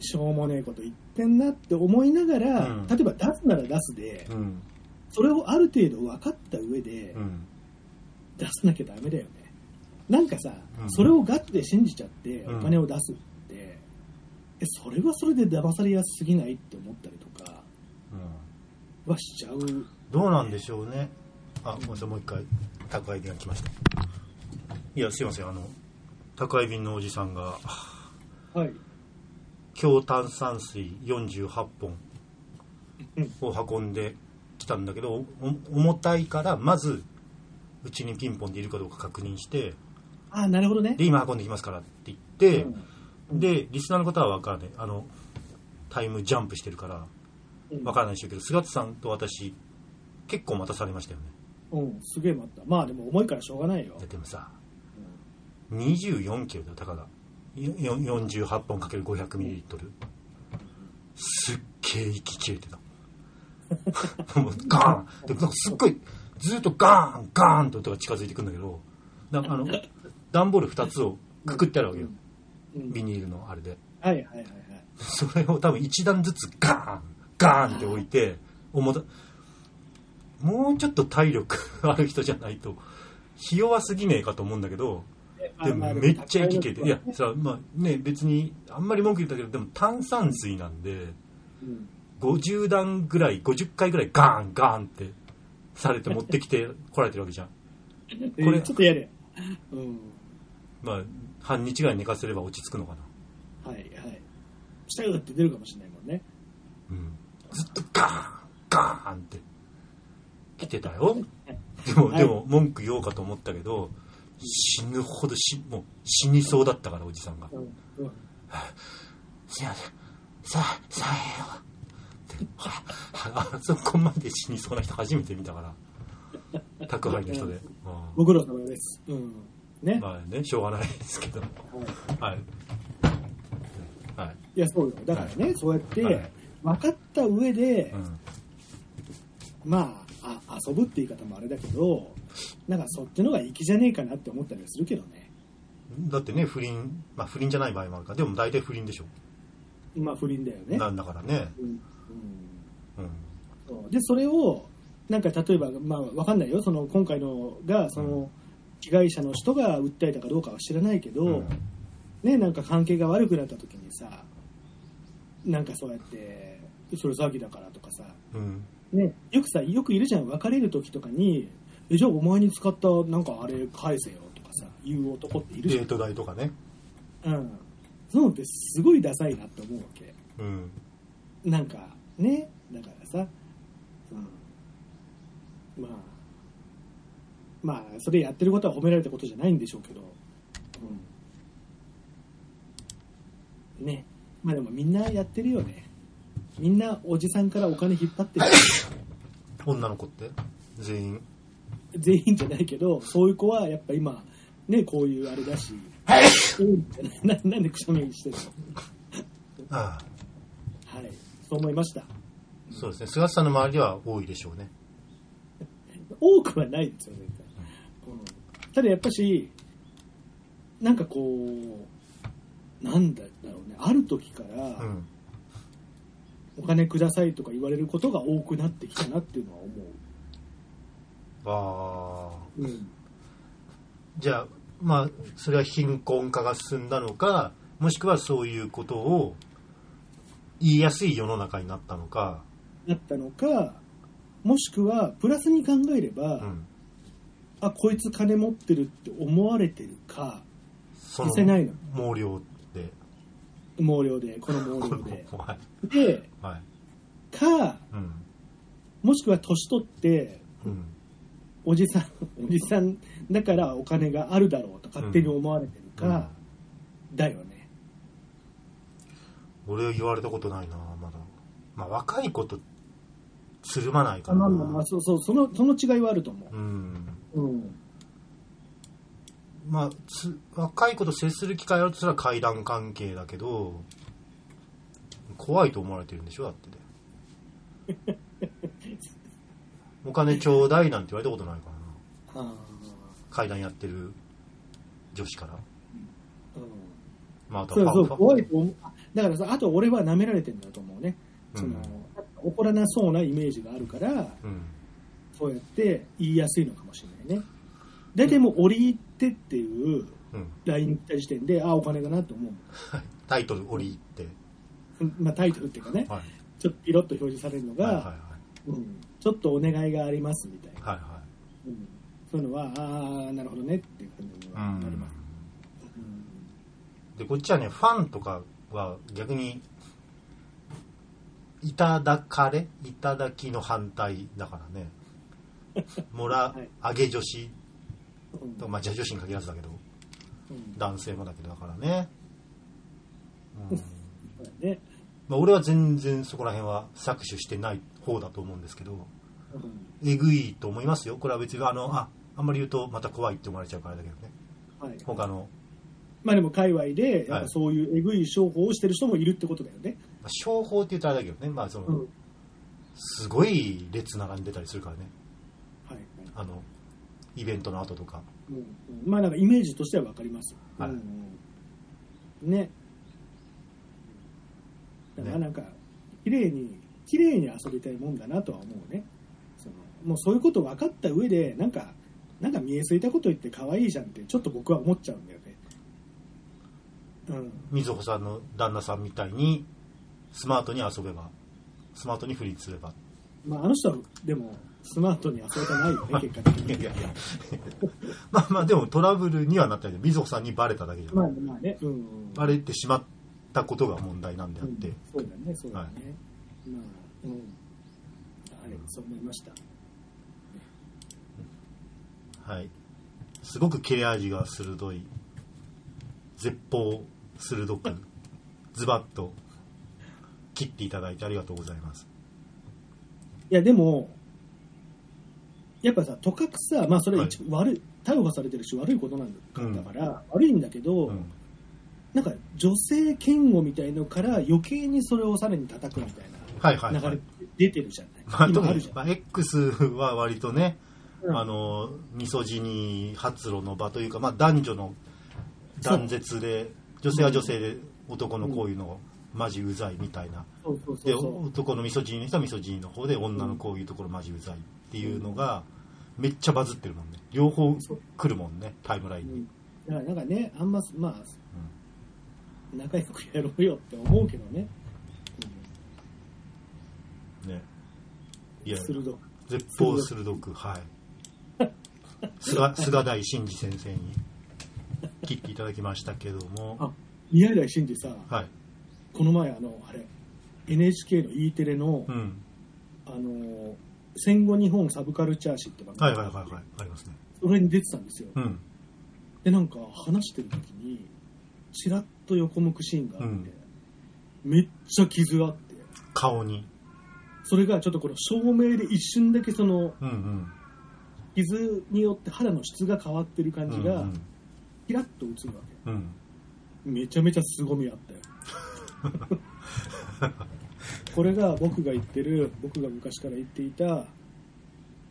しょうもねえこと言ってんなって思いながら、うん例えば出すなら出すで、うん。それをある程度分かった上でうん。出さなきゃダメだよね。なんかさ、うんそれをガチで信じちゃってうんお金を出すって、え、それはそれで騙されやすすぎないって思ったりとかうん。はしちゃう。どうなんでしょうね。あ、ごめんなさい、もう一回、宅配便が来ました。いや、すいません、あの、宅配便のおじさんが、はい。強炭酸水48本うんを運んできたんだけど、お重たいから、まず、うちにピンポンでいるかどうか確認して、ああ、なるほどね。で、今運んできますからって言って、うんで、リスナーの方は分からない。あの、タイムジャンプしてるから、うん分からないでしょうけど、菅田さんと私、結構待たされましたよね。うん、すげえ待った。まあでも重いからしょうがないよいや。でもさ、24キロだよ、たかが。よよ48本かける500ミリリットル。すっげえ息切れてた。[laughs] もうガーンでなんかすっごい、ずっとガーン、ガーンって音が近づいてくるんだけど、なんかあの、[laughs] 段ボール2つをくくってあるわけよ。うんビニールのあれで。はいはいはいはい。それを多分一段ずつガーン、ガーンって置いて、重た、もうちょっと体力ある人じゃないと、ひ弱すぎねえかと思うんだけど、でもめっちゃ息切れて、いや、さ、まあね、別にあんまり文句言ったけど、でも炭酸水なんで、うん50段ぐらい、50回ぐらいガーン、ガーンってされて持ってきて来られてるわけじゃん。[laughs] えこれちょっとやれ。うん。まあ、半日ぐらい寝かせれば落ち着くのかな。はいはい。したよって出るかもしれないもんね。うん。ずっとガーン、ガーンって来てたよ。でも、はいでも文句言おうかと思ったけど、死ぬほどし、もう死にそうだったから、おじさんが。うん。うん。すいません。さあ、さあよ。ってはあそこまで死にそうな人初めて見たから。宅配の人で。[laughs] うんご苦労様です。うん。ね。まあね、しょうがないですけど。はいはい。はい。いや、そうよ。だからね、そうやってはい、分かった上で、うんまああ、遊ぶって言い方もあれだけど、なんかそっちの方が粋じゃねえかなって思ったりはするけどね。だってね不倫まあ不倫じゃない場合もあるからでも大体不倫でしょ、まあ、不倫だよね。なんだからね、うんうんうん、で、それを、なんか例えば、まあ、わかんないよ。その、今回のが、その、被害者の人が訴えたかどうかは知らないけど、うんね、なんか関係が悪くなった時にさ、なんかそうやって、それ詐欺だからとかさ、うんね、よくさ、よくいるじゃん、別れる時とかに、え、じゃあお前に使った、なんかあれ返せよとかさ、言う男っているじゃん。デート代とかね、うん。そうってすごいダサいなって思うわけ。うん、なんか、ね、だからさ、うん。まあ、まあ、それやってることは褒められたことじゃないんでしょうけど、うん。ね。まあでもみんなやってるよね。みんなおじさんからお金引っ張ってる。女の子って？全員全員じゃないけど、そういう子はやっぱ今、ね、こういうあれだし、うんななんでくしゃみしてるの？あはい。そう思いました。あそうですね菅さんの周りでは多いでしょうね多くはないですよ、絶対。うん、ただやっぱし、なんかこう、なんだろうね、ある時から、うんお金くださいとか言われることが多くなってきたなっていうのは思ああう。うん。じゃあまあそれは貧困化が進んだのかもしくはそういうことを言いやすい世の中になったのか、なったのか、もしくは、プラスに考えれば、うん、あ、こいつ金持ってるって思われてるか、そ見せないの。毛量で。毛量で、この毛量で。は [laughs] いで、はい。か、うん。もしくは年取って、うん。おじさん、おじさんだからお金があるだろうと勝手に思われてるか、だよね。俺は言われたことないなまだ。まあ若い子とつるまないかあらな。まあまあまあ、そうそう、その、その違いはあると思うんう。うん。まあつ若い子と接する機会あるとしたら階段関係だけど怖いと思われてるんでしょだってね [laughs] お金ちょうだいなんて言われたことないからなあ階段やってる女子からーうんまああとそうそう、怖いと思う。だからさ、あと俺は舐められてるんだと思うね。その、うん怒らなそうなイメージがあるから、うんそうやって言いやすいのかもしれないね。大体もう折り入ってっていううん。LINE 来た時点で、あ、お金だなと思う。タイトル折り入って。まあタイトルっていうかね、はい。ちょっとピロッと表示されるのが、はいはいはい。うん、ちょっとお願いがありますみたいな。はいはうん、そういうのは、ああ、なるほどねっていう感じになります。うん。でこっちはねファンとかは逆にいただかれ？いただきの反対だからねもら、はい。あげ女子。うん。とかまあじゃ女子に限らずだけど。うん。男性もだけどだからね、うん。[laughs] まあ、俺は全然そこら辺は搾取してない方だと思うんですけど。うん。えぐいと思いますよ。これは別にあのああんまり言うとまた怖いって思われちゃうからだけどね。はい、他の、まあでも界隈で、そういうえぐい商法をしてる人もいるってことだよね。まあ、商法って言ったらあれだけどね、まあそのうん。すごい列並んでたりするからねあのイベントの後とかうんうんまあなんかイメージとしてはわかります。はいうんうんね。だからねなんか、綺麗に、綺麗に遊びたいもんだなとは思うね。そのもうそういうこと分かった上で、なんか、なんか見えすいたこと言って可愛いじゃんって、ちょっと僕は思っちゃうんだよね。うん。みずほさんの旦那さんみたいにスマートに遊べばスマートに不倫すればまああの人は、でも、スマートに遊べてないよね、結果的に。いやいや [laughs] まあまあでもトラブルにはなったけどみずほさんにバレただけじゃん、まあまあね、うん、うん。バレてしまったことが問題なんであって、うんそうだね、そうだね。はいまあ、うん。はい、そう思いました。はいすごく切れ味が鋭い絶法鋭くズバッと切っていただいてありがとうございますいや、でも、やっぱさ、とかくさ、まあそれは一悪い、逮捕されてるし悪いことなんだ,、うん。から、悪いんだけど、うん。なんか女性嫌悪みたいのから余計にそれをさらに叩くみたいはいはい、なはい。流れ。出てるじゃない。まあ、今あるじゃまあ、X は割とね、うん。あのミソジニ発露の場というか、まあ、男女の断絶で女性は女性で男のこういうのマジうざいみたいな。男のミソジニの人はミソジニの方で女のこういうところマジうざいっていうのがめっちゃバズってるもんね。両方来るもんねタイムラインに、うん。だからなんかね、あんま、まあ、仲良くやろうよって思うけどね。ね。いや鋭く。絶法鋭くはい。[laughs] 菅菅大真司先生に切っていただきましたけども。あ、宮台真司さ、はいこの前あの、あれ、NHK の E テレの、うん。あの、戦後日本サブカルチャー誌って番組、はいはいはいはいありますね。それに出てたんですよ。うん。で、なんか話してる時に、ちらっと横向くシーンがあって、めっちゃ傷があって、顔に。それがちょっとこの照明で一瞬だけそのうんうん。傷によって肌の質が変わってる感じがうんキラッと映るわけ。うん。めちゃめちゃ凄みあったよ [laughs] これが僕が言ってる僕が昔から言っていた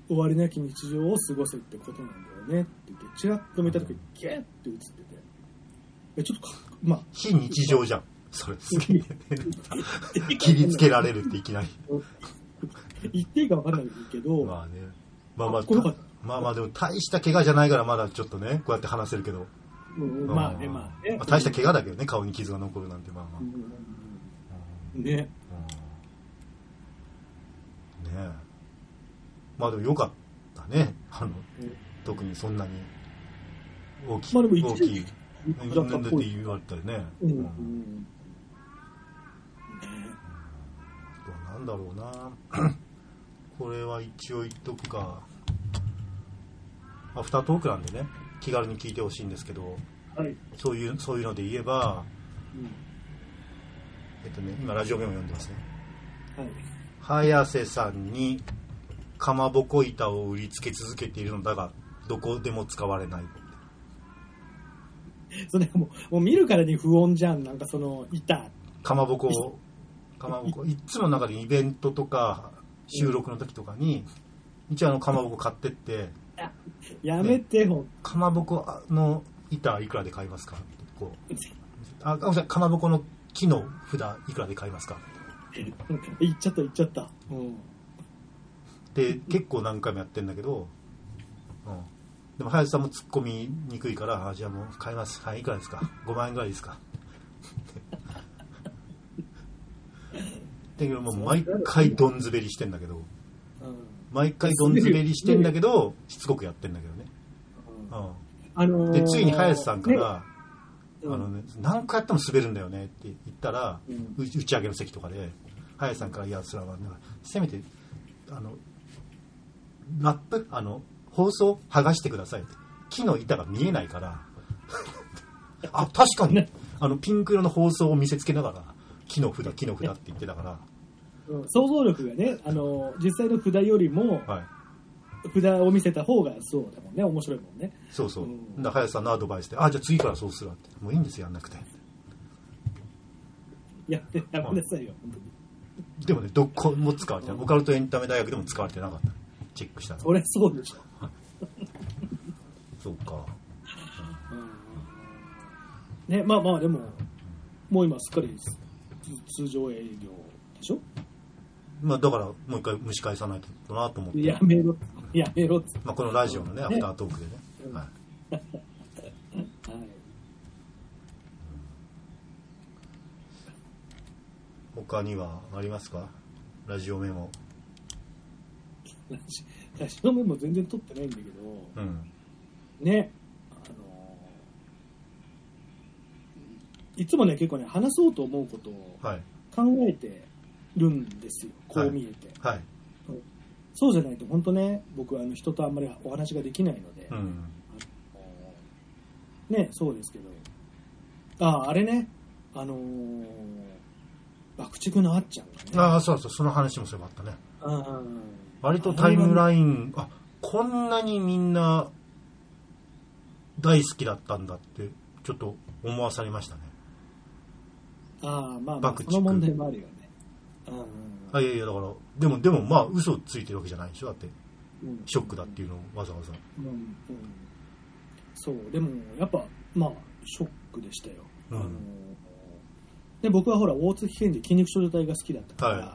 終わりなき日常を過ごせってことなんだよねって言ってチラッと見た時ギュッて映ってて。えちょっとかまあ。非日常じゃん。それ [laughs] すげえ切りつけられるっていきなり。言っていいか分からないけど、まあね。まあまあまあまあでも大した怪我じゃないからまだちょっとねこうやって話せるけど。うんまあ。ねまあね、まあ大した怪我だけどね顔に傷が残るなんてまあまあ、うんね。うん。ねえ。まあでもよかったね。あの特にそんなに大きい、まあでも一大きいだって言われたよね、うん。ううん。ん。ねなん。だろうなこれは一応言っとくかアフタートークなん。でね気軽に聞いてほしいん。ですけどはい、そういうそういうので言えば、うんえっとね、今ラジオメモ読んでますね。はい。早瀬さんにかまぼこ板を売りつけ続けているのだがどこでも使われない。[laughs] それもうもう見るからに不穏じゃん。なんかその板。かまぼこをかまぼこいっつも中でイベントとか収録の時とかに一応あのかまぼこ買ってってやめてもかまぼこの板いくらで買いますか？ってこう。[laughs] あごめんなさいかまぼこの木の札いくらで買いますか？言っちゃった言っちゃった、うん、で結構何回もやってんだけど、うん、でも林さんも突っ込みにくいからあじゃあもう買います。はいいくらですか？5万円ぐらいですか？だけどもう毎回どんずべりしてんだけどうん。毎回どんずべりしてんだけどしつこくやってんだけどね、あのーうん、でついに林さんから、ねあのね、何回やっても滑るんだよねって言ったら、打ち上げの席とかで林さんから「いやそれはなんかせめてあのラップ？あの放送剥がしてください」って。木の板が見えないから。[laughs] あ確かに、ねあのピンク色の放送を見せつけながら木の札木の札って言ってたから、うん。想像力がね、あのー実際の札よりもはい、札を見せた方がそうだもんね面白いもんね。そうそう、うん。だ林さんのアドバイスで「あじゃあ次からそうするわ」って「もういいんですよやんなくて」やってやめなさいよ本当に。でもねどこも使われてない。オカルトエンタメ大学でも使われてなかった。チェックしたらそれそうでしょ、[laughs] そうか。うん。ねまあまあでももう今すっかり通通常営業でしょ？まあだからもう一回蒸し返さないとなと思って。やめろ [laughs] やめろっつって。まあ、このラジオのねアフタートークでね、うん。はい、はい。他にはありますか？ラジオメモ。ラジラジオメモ全然取ってないんだけど。うん。ね。あのいつもね結構ね話そうと思うことをはい。考えてるんですよ。こう見えて、はいそうじゃないと本当ね僕はあの人とあんまりお話ができないので、うん。ねそうですけど。あああれねあのー爆竹のあっちゃんがね。ああそうそうその話もそういえばあったね。あ割とタイムラインあこんなにみんな大好きだったんだってちょっと思わされましたね。ああ、まあ、まあ爆、竹。その問題もあるよね。うんあいやいやだからでもでもまあ嘘ついてるわけじゃないでしょだって。うん。ショックだっていうのをわざわざ。うんうん。そう、でも、やっぱ、まあ、ショックでしたよ。うん。あので僕はほら、大月健二筋肉少女隊が好きだったから、はい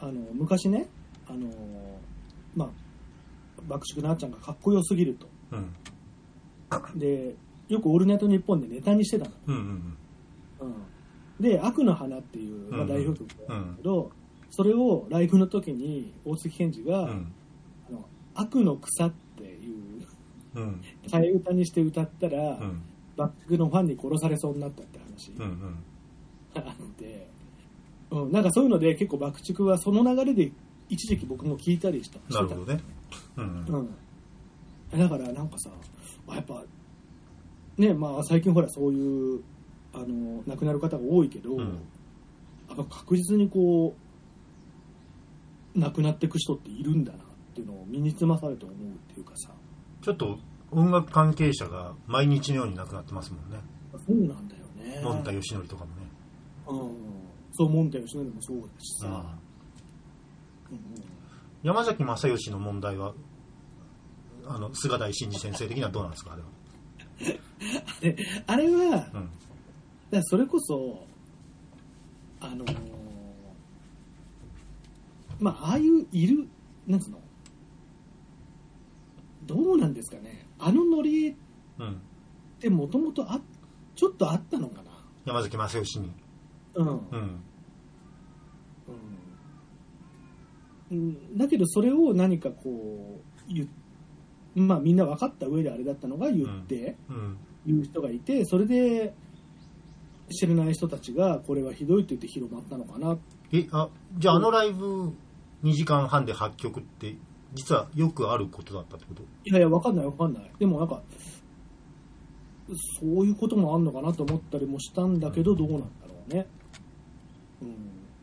あの昔ね、あのまあ、爆竹のあっちゃんがかっこよすぎると。うん。で、よくオールナイトニッポンでネタにしてたの。うんうん。うん、で、悪の花っていう、まあ、うん代表曲なんだけど、それをライブの時に大月健二が、うん。うんあの悪の草っていううん。替え歌にして歌ったら、うん。バックのファンに殺されそうになったって話。うんうん。があって、うん、なんかそういうので結構爆竹はその流れで一時期僕も聞いたりしたなるほどね。うんうん。うん、だからなんかさやっぱねまあ最近ほらそういうあの亡くなる方が多いけど、うん。確実にこう亡くなっていく人っているんだなっていうのを身につまされて思うっていうかさ。ちょっと音楽関係者が毎日のように亡くなってますもんね。そうなんだよね。モンタヨシノリとかもね。うん、そうモンタヨシノリもそうだしさ、うん山崎正義の問題はあの菅大真二先生的にはどうなんですかあれは？[laughs] であれは、らそれこそあのーまあああいういるなんつうの？どうなんですかね？あのノリっうんてもともとあちょっとあったのか山崎正義に。なうん、うん。うん、だけどそれを何かこう言っまあみんな分かった上であれだったのが言って、うん。言う人がいてそれで知らない人たちがこれはひどいって言って広まったのかな。えあじゃああのライブ2時間半で8曲って実はよくあることだったってこと？いやいや分かんない分かんない。でもなんかそういうこともあんのかなと思ったりもしたんだけどどうなんだろうね、うん、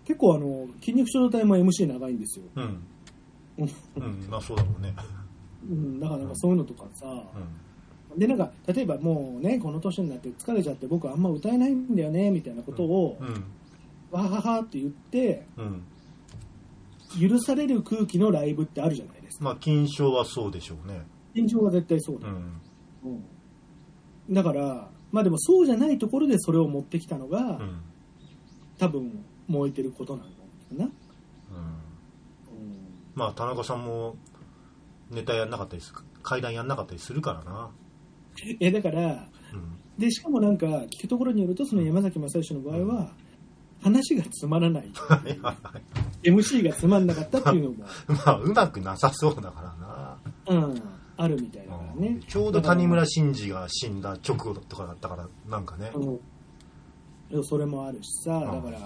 結構あの筋肉少女隊も MC 長いんですよ、うん [laughs] うん。うんまあそうだろうね。うん、だからなんかそういうのとかさ、うんでなんか例えばもうねこの年になって疲れちゃって僕あんま歌えないんだよねみたいなことを、うん。わははって言ってうん。許される空気のライブってあるじゃないですか。まあ金賞はそうでしょうね。緊張は絶対そうだ。よ、うん。うん。だからまあでもそうじゃないところでそれを持ってきたのが、うん。多分燃えてることなんだな、うん。まあ田中さんもネタやんなかったりす階段やんなかったりするからな [laughs] えだからうん。でしかもなんか聞くところによるとその山崎正義の場合は、話がつまらない。[laughs] MC がつまんなかったっていうのも、[laughs] まあうまくなさそうだからな。うん、あるみたいだからね。ちょうど谷村新司が死んだ直後とかだったからなんかね。うん。それもあるしさん。だから、うん、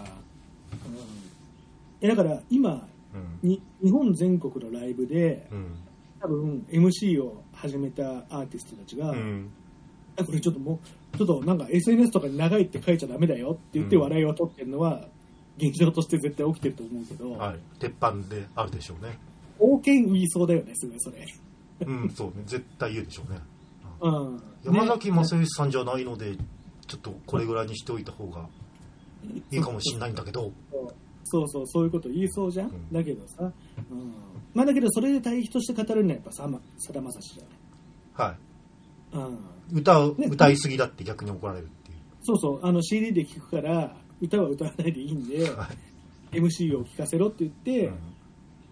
えだから今うん。に日本全国のライブでうん多分 MC を始めたアーティストたちが、うん。あこれちょっともうちょっとなんか SNS とかに長いって書いちゃダメだよって言ってうん笑いを取ってるのは現象として絶対起きてると思うけど、はい。鉄板であるでしょうね。王権言いそうだよねすごいそれ、うんそうね。絶対言うでしょうね。うん、山崎ね正義さんじゃないのでちょっとこれぐらいにしておいた方がいいかもしれないんだけどそうそうそういうこと言いそうじゃん、ん。だけどさ、うん、まあだけどそれで対比として語るのはやっぱさまさだまさしじゃはない、うん、い歌うね歌いすぎだって逆に怒られるっていう。そうそうあの CD で聴くから歌は歌わないでいいんではい。MC を聴かせろって言って、うん。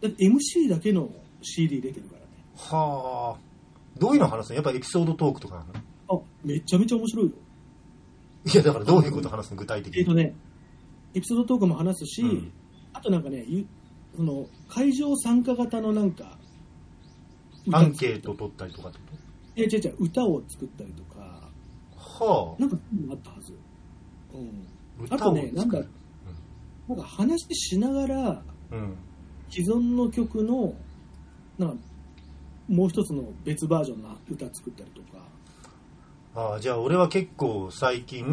だって MC だけの CD 出てるからね。はあ。どういうの話すの？やっぱエピソードトークとかなの？あめちゃめちゃ面白いよ。いやだからどういうこと話すの？具体的に。えっとねエピソードトークも話すし、うん。あとなんかねゆその会場参加型のなんかアンケート取ったりとかってこいや違う違う歌を作ったりとか。とはなんかあったはず、うん、ああとねなんかなんか話しながらうん。既存の曲のなんかもう一つの別バージョンの歌作ったりとか、ああじゃあ俺は結構最近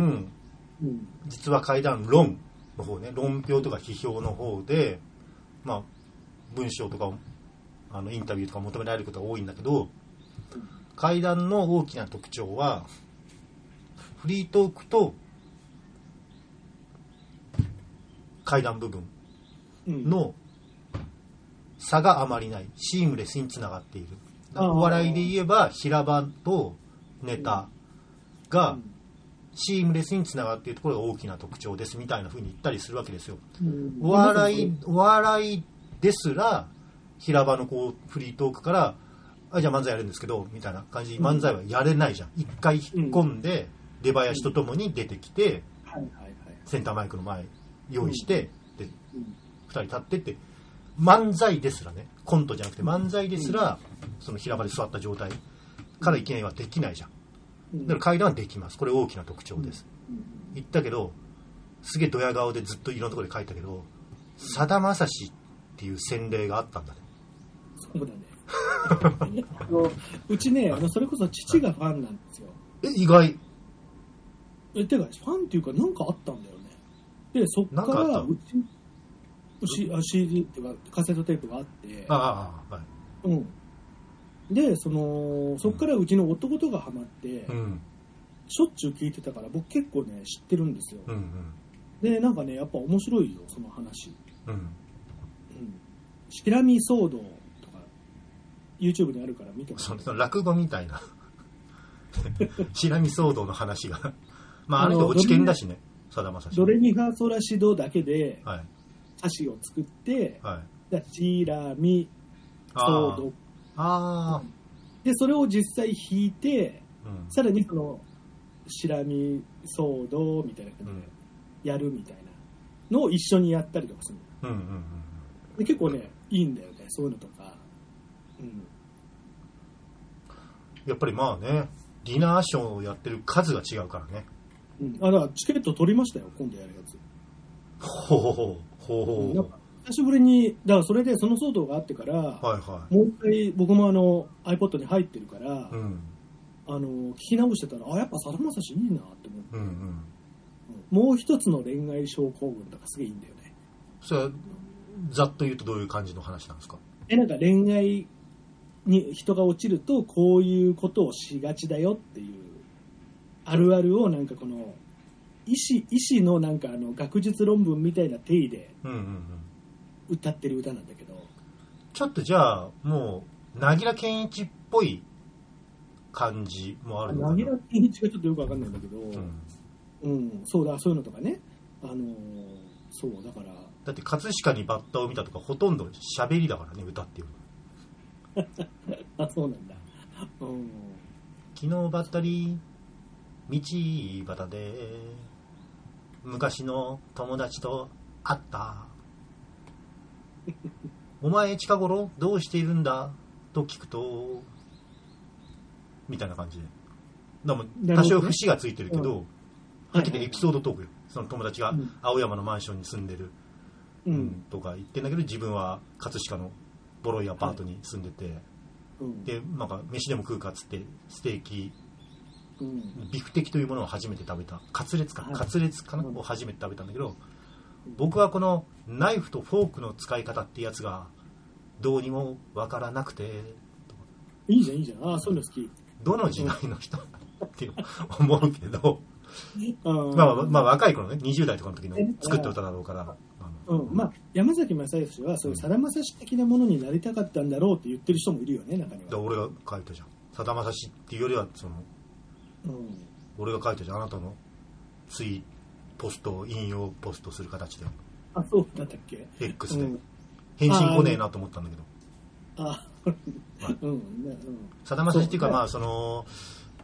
うん、実は怪談論の方ね論評とか批評の方でまあ文章とかあのインタビューとか求められることが多いんだけど怪談の大きな特徴はフリートークと階段部分うん、の差があまりないシームレスにつながっている。お笑いで言えば平場とネタがシームレスにつながっているところが大きな特徴ですみたいな風に言ったりするわけですよ。うん。お笑いお笑いですら平場のこうフリートークからあじゃあ漫才やるんですけどみたいな感じで漫才はやれないじゃん。一回引っ込んで出囃子とともに出てきて。センターマイクの前用意してでうん。2人立ってって漫才ですらねコントじゃなくて漫才ですらその平場で座った状態からいきなりはできないじゃんだから階段はできます。これ大きな特徴です。うん。言ったけどすげえドヤ顔でずっといろんなところで書いたけどさだまさしっていう洗礼があったんだね。そうだね。あのうちね、あのそれこそ父がファンなんですよ。え意外。え、てか、ファンっていうか、なんかあったんだよね。で、そっから、うち、うちあ CD っていうか、カセットテープがあって、あああはい。うん。で、その、そっからうちの男とがハマって、うん。しょっちゅう聞いてたから、僕結構ね、知ってるんですよ。うんで、なんかね、やっぱ面白いよ、その話。うん。うん。うん。しきらみ騒動とか、YouTube にあるから見てもらそのその落語みたいな。[laughs] しらみ騒動の話が。まああの人あの落ち研だしね。さだまさしドレミファソラシドだけではい。歌詞を作って、はい。だチラミあー騒動。あで、それを実際弾いて、ーうん。さらにその、しらみ騒動みたいな感じでやるみたいなのを一緒にやったりとかするの。うんうんうんで結構ね、いいんだよね、そういうのとか。うん。やっぱりまあねディナーショーをやってる数が違うからね。うん、あ、だからチケット取りましたよ、今度やるやつ。ほうほうほうほう。ほう久しぶりに、だからそれでその騒動があってから、はいはもう一回僕もあの iPod に入ってるから、いうん。あの聞き直してたら、あ、やっぱさだまさしいいなって思って、う。んうんうん。もう一つの恋愛症候群とかすげえいいんだよね。それはざっと言うとどういう感じの話なんですか？え、なんか恋愛に人が落ちるとこういうことをしがちだよっていうあるあるをなんかこの医師医師のなんかあの学術論文みたいな定義でうんうんうん歌ってる歌なんだけど、ちょっとじゃあもう凪良健一っぽい感じもあるのかな？凪良健一がちょっとよくわかんないんだけど、うん。うん、そうだ、そういうのとかね。あのーそう、だから、だって葛飾にバッタを見たとかほとんど喋りだからね歌っていうの。[laughs] あ、そうなんだ。うん。昨日ばったり道端で昔の友達と会った [laughs] お前近頃どうしているんだ？と聞くとみたいな感じで。でも多少節がついてるけど、うん。はっきりエピソードトークよ。その友達がうん。青山のマンションに住んでる、ううん。ん。とか言ってんだけど自分は葛飾のボロいアパートに住んでて、うん。でなんか飯でも食うかっつってステーキうん。ビフテキというものを初めて食べた。カツレツか、はい。カツレツかな、うん。を初めて食べたんだけど僕はこのナイフとフォークの使い方ってやつがどうにもわからなくて。いいじゃん、いいじゃん。あ、そういうの好き。どの時代の人って思うけど、あまあ、まあ若い頃ね。20代とかの時のえ作った歌だろうから、うん、まあ、山崎正義は、そういうさだまさし的なものになりたかったんだろうって言ってる人もいるよね、中には。で俺が書いたじゃん。さだまさしっていうよりはそのうん。俺が書いたじゃん。あなたのツイポストを引用ポストする形で。あ、そうだったっけ？X で、うん。返信来ねえなと思ったんだけど。あ、うん、ねさだまさしっていうかまあその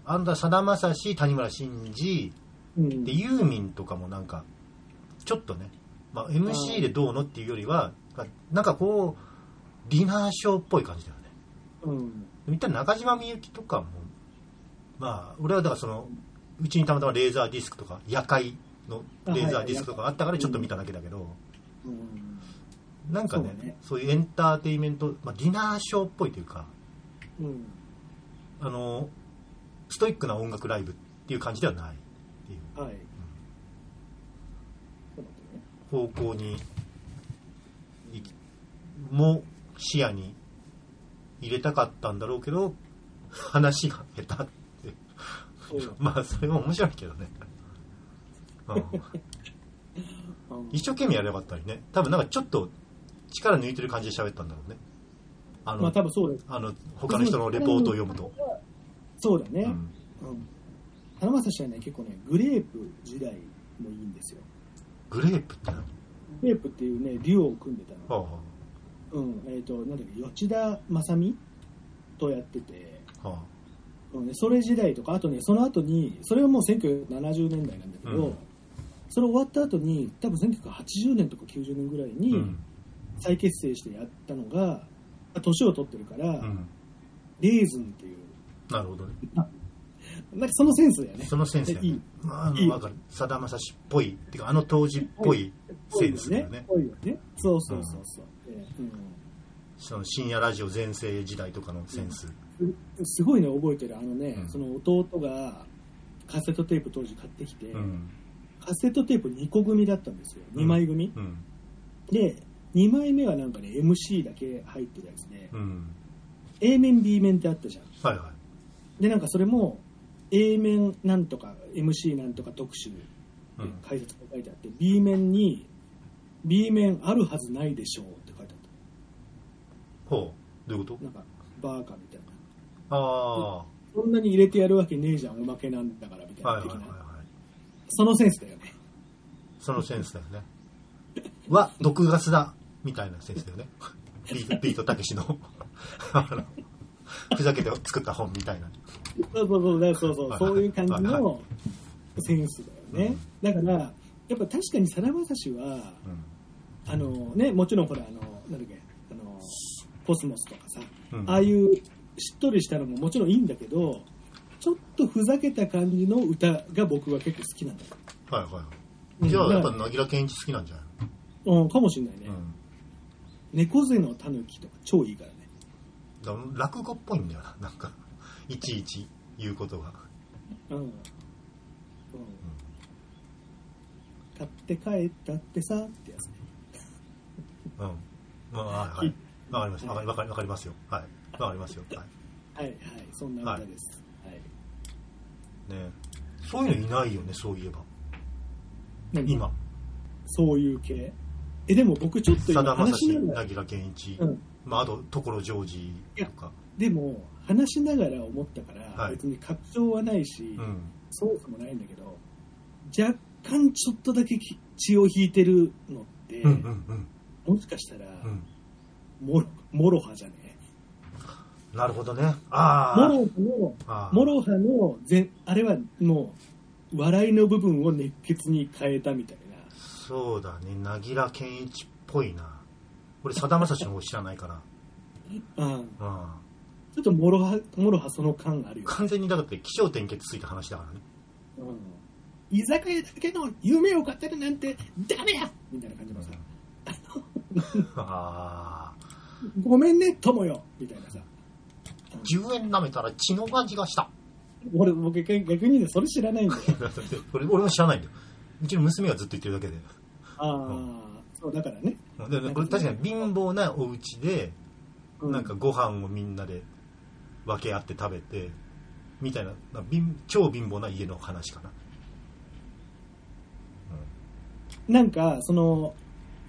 あんたさだまさし谷村新司うん。うんでユーミンとかもなんかちょっとね、まあ、MC でどうのっていうよりはなんかこうディナーショーっぽい感じだよね。うん。見たら中島みゆきとかもまあ俺はだからそのうちにたまたまレーザーディスクとか夜会のレーザーディスクとかあったからちょっと見ただけだけど、うん。なんかねそういうエンターテインメント、まあ、ディナーショーっぽいというかうん。あのストイックな音楽ライブっていう感じではないっていうはい。そうなん。方向にいも視野に入れたかったんだろうけど話が下手って [laughs] まあそれも面白いけどね、一生懸命やればよかったりね。多分なんかちょっと力抜いてる感じで喋ったんだろうね。あの、まあ多分そうです。あの他の人のレポートを読むと。そうだね。うん。うん。花正氏はね、結構ね、グレープ時代もいいんですよ。グレープって何？グレープっていうね、デュオを組んでたの。はうん。えっ、と、なんだっけ、吉田正美とやってて、あ、はうんね、それ時代とか、あとね、その後に、それはもう1970年代なんだけど、うんそれ終わった後に、多分1980年とか90年ぐらいあ、にうん。再結成してやったのが、年を取ってるから、うん。レーズンっていう、なるほどね。なんかそのセンスだよね。そのセンスやねいい。かる。さだまさしっぽい。っていうか、あの当時っぽいセンスだよね。ぽいよね。そうそうそうそう。の深夜ラジオ全盛時代とかのセンス。うんすごいね、覚えてる。あのね、うんその弟がカセットテープ当時買ってきて、うん。カセットテープ2個組だったんですよ。2枚組。うん。で、2枚目はなんかね、MC だけ入ってるやつで、うん。A 面、B 面ってあったじゃん。はいはで、なんかそれも、A 面なんとか、MC なんとか特集。解説が書いてあって、B 面に、B 面あるはずないでしょうって書いてあっほう。どういうこと？た。なんか、バーカみたいな。ああ。そんなに入れてやるわけねえじゃん、おまけなんだから、みたいな的な。はいはいはいはい。そのセンスだよね。そのセンスだよね。は、毒ガスだみたいなセンスだよね。[laughs] ビート、ビートたけし [laughs] の、ふざけて作った本みたいな。そうそうそう、そうそう、はいそういう感じはいのセンスだよね。だから、やっぱ確かにさだまさしは、うん。あのね、もちろんほら、あの、なんだっけ、あの、コスモスとかさ、うんああいうしっとりしたのももちろんいいんだけど、ちょっとふざけた感じの歌が僕は結構好きなんだよ。はいはいはい。じゃあ、やっぱ、なぎら健一好きなんじゃない？うん、かもしれないね。うん。猫背のタヌキとか超いいからね。だから落語っぽいんだよな、なんか、[laughs] いちいち言うことが。うん。うん。買って帰ったってさ、ってやつね。うん。まあ、はいはい。わかります。わかりわかりわかりますよ。はい。わかりますよ。はい。[laughs] はいはい、そんな歌です。はい。ねそういうのいないよね、そういえば。何今。そういう系。え、でも僕ちょっと今さだまさし、話しながら、なぎら健一。うん。まあ、あと、所ジョージとか。でも、話しながら思ったから、はい別に確証はないし、うん。ソースもないんだけど、若干ちょっとだけき血を引いてるのって、うんうんうん。もしかしたら、うん。モロモロハじゃね？なるほどね。ああ。モロハの、あーモロハのぜ、あれはもう、笑いの部分を熱血に変えたみたいな。そうだね。なぎら健一っぽいな。俺、さだまさしの方知らないから。うん。うん。ちょっとモロハ、モロハその感あるよ。完全にだって、起承転結ついた話だからね。うん。居酒屋だけの夢を語るなんてダメやみたいな感じのさ、ああ。[laughs] ごめんね、友よみたいなさ。10円舐めたら血の味がした。俺、僕逆にね、それ知らないんだよ。[laughs] 俺俺も知らないんだよ。うちの娘がずっと言ってるだけで。ああ、そう、だからね。でこれ確かに貧乏なお家で、うなんか、ご飯をみんなで分け合って食べて、みたいな、超貧乏な家の話かな。なんか、その、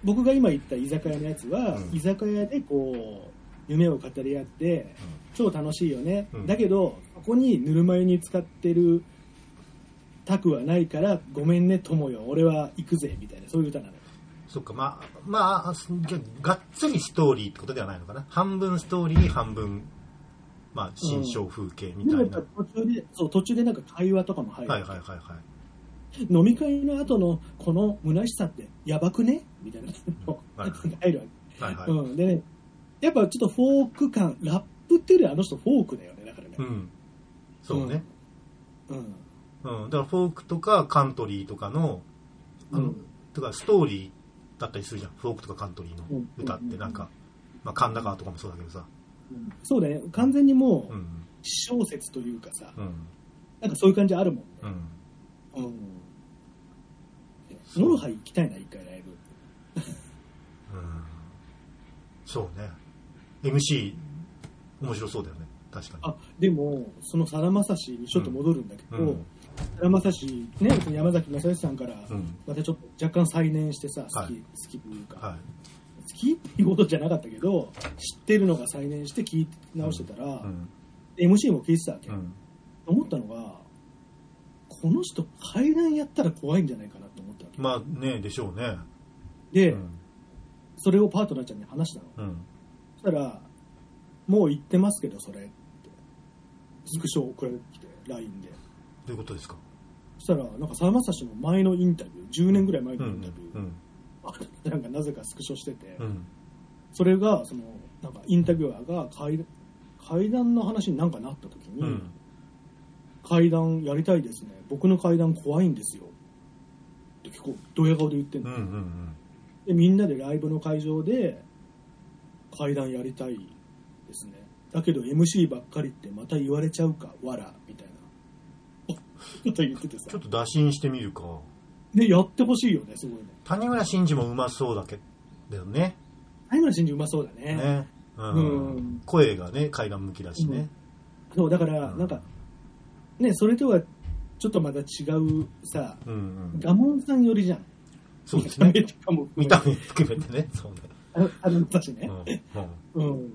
僕が今言った居酒屋のやつは、うん居酒屋でこう、夢を語り合って、超楽しいよね。うんだけど、ここにぬるま湯に使ってるタクはないから、ごめんね、友よ。俺は行くぜ、みたいな、そういう歌なのよ。そっか、まあ、まあ、がっつりストーリーってことではないのかな。半分ストーリー、半分、まあ、新象風景みたいな。でもやっぱ途中で、そう、途中でなんか会話とかも入る。はいはいはいはい。飲み会の後のこの虚しさってやばくね？みたいなのはいが [laughs] 入るわけ。はいはい。うん。でね、やっぱちょっとフォーク感、ラップっていうよりあの人フォークだよね、だからね。うん。そうね。うん。うん。だからフォークとかカントリーとかの、あの、うんとかストーリーだったりするじゃん。フォークとかカントリーのうん歌ってなんか、まあ、神田川とかもそうだけどさ。そうだね、完全にもう。うん小説というかさ、うん。なんかそういう感じあるもんね。うん。うん。モロハ行きたいな、一回ライブ。うん。そうね。MC、面白そうだよね。確かに。あ、でも、そのさだまさしにちょっと戻るんだけど、うん山正史、ね、山崎まさよしさんからうん、またちょっと若干再燃してさ、好き、はい好きというか、はい。好きっていうことじゃなかったけど、知ってるのが再燃して聞い直してたら、うん。MC も聞いてたわけ。うん。思ったのが、この人、階段やったら怖いんじゃないかなと思ったわけ。まあね、でしょうね。で、うん。それをパートナーちゃんに話したの。うん。そしたら、もう言ってますけど、それって。スクショ送られてきて、LINE で。どういうことですか？そしたら、なんか、さだまさしの前のインタビュー、10年ぐらい前うん。のインタビュー、うん。なんかなぜかスクショしてて、うん。それが、その、なんかインタビュアーが階階段の話になんかなった時に、うん。階段やりたいですね。僕の階段怖いんですよ。って結構、ドヤ顔で言ってんの、うん。うん。で、みんなでライブの会場で、階段やりたいですね。だけど MC ばっかりってまた言われちゃうか、わら、みたいな。こと言っててさちょっ。と打診してみるか。で、やってほしいよね、すごいね。谷村新司もうまそうだけどね。相村真司うまそうだね。ね。ううんん。声がね、階段向きだしね。そう、だから、うんなんか、ね、それとはちょっとまた違うさ、うんうん。ガモンさん寄りじゃん。そうですね。見た目含めてね。そうね。ああの私ね。うん。うん。うん。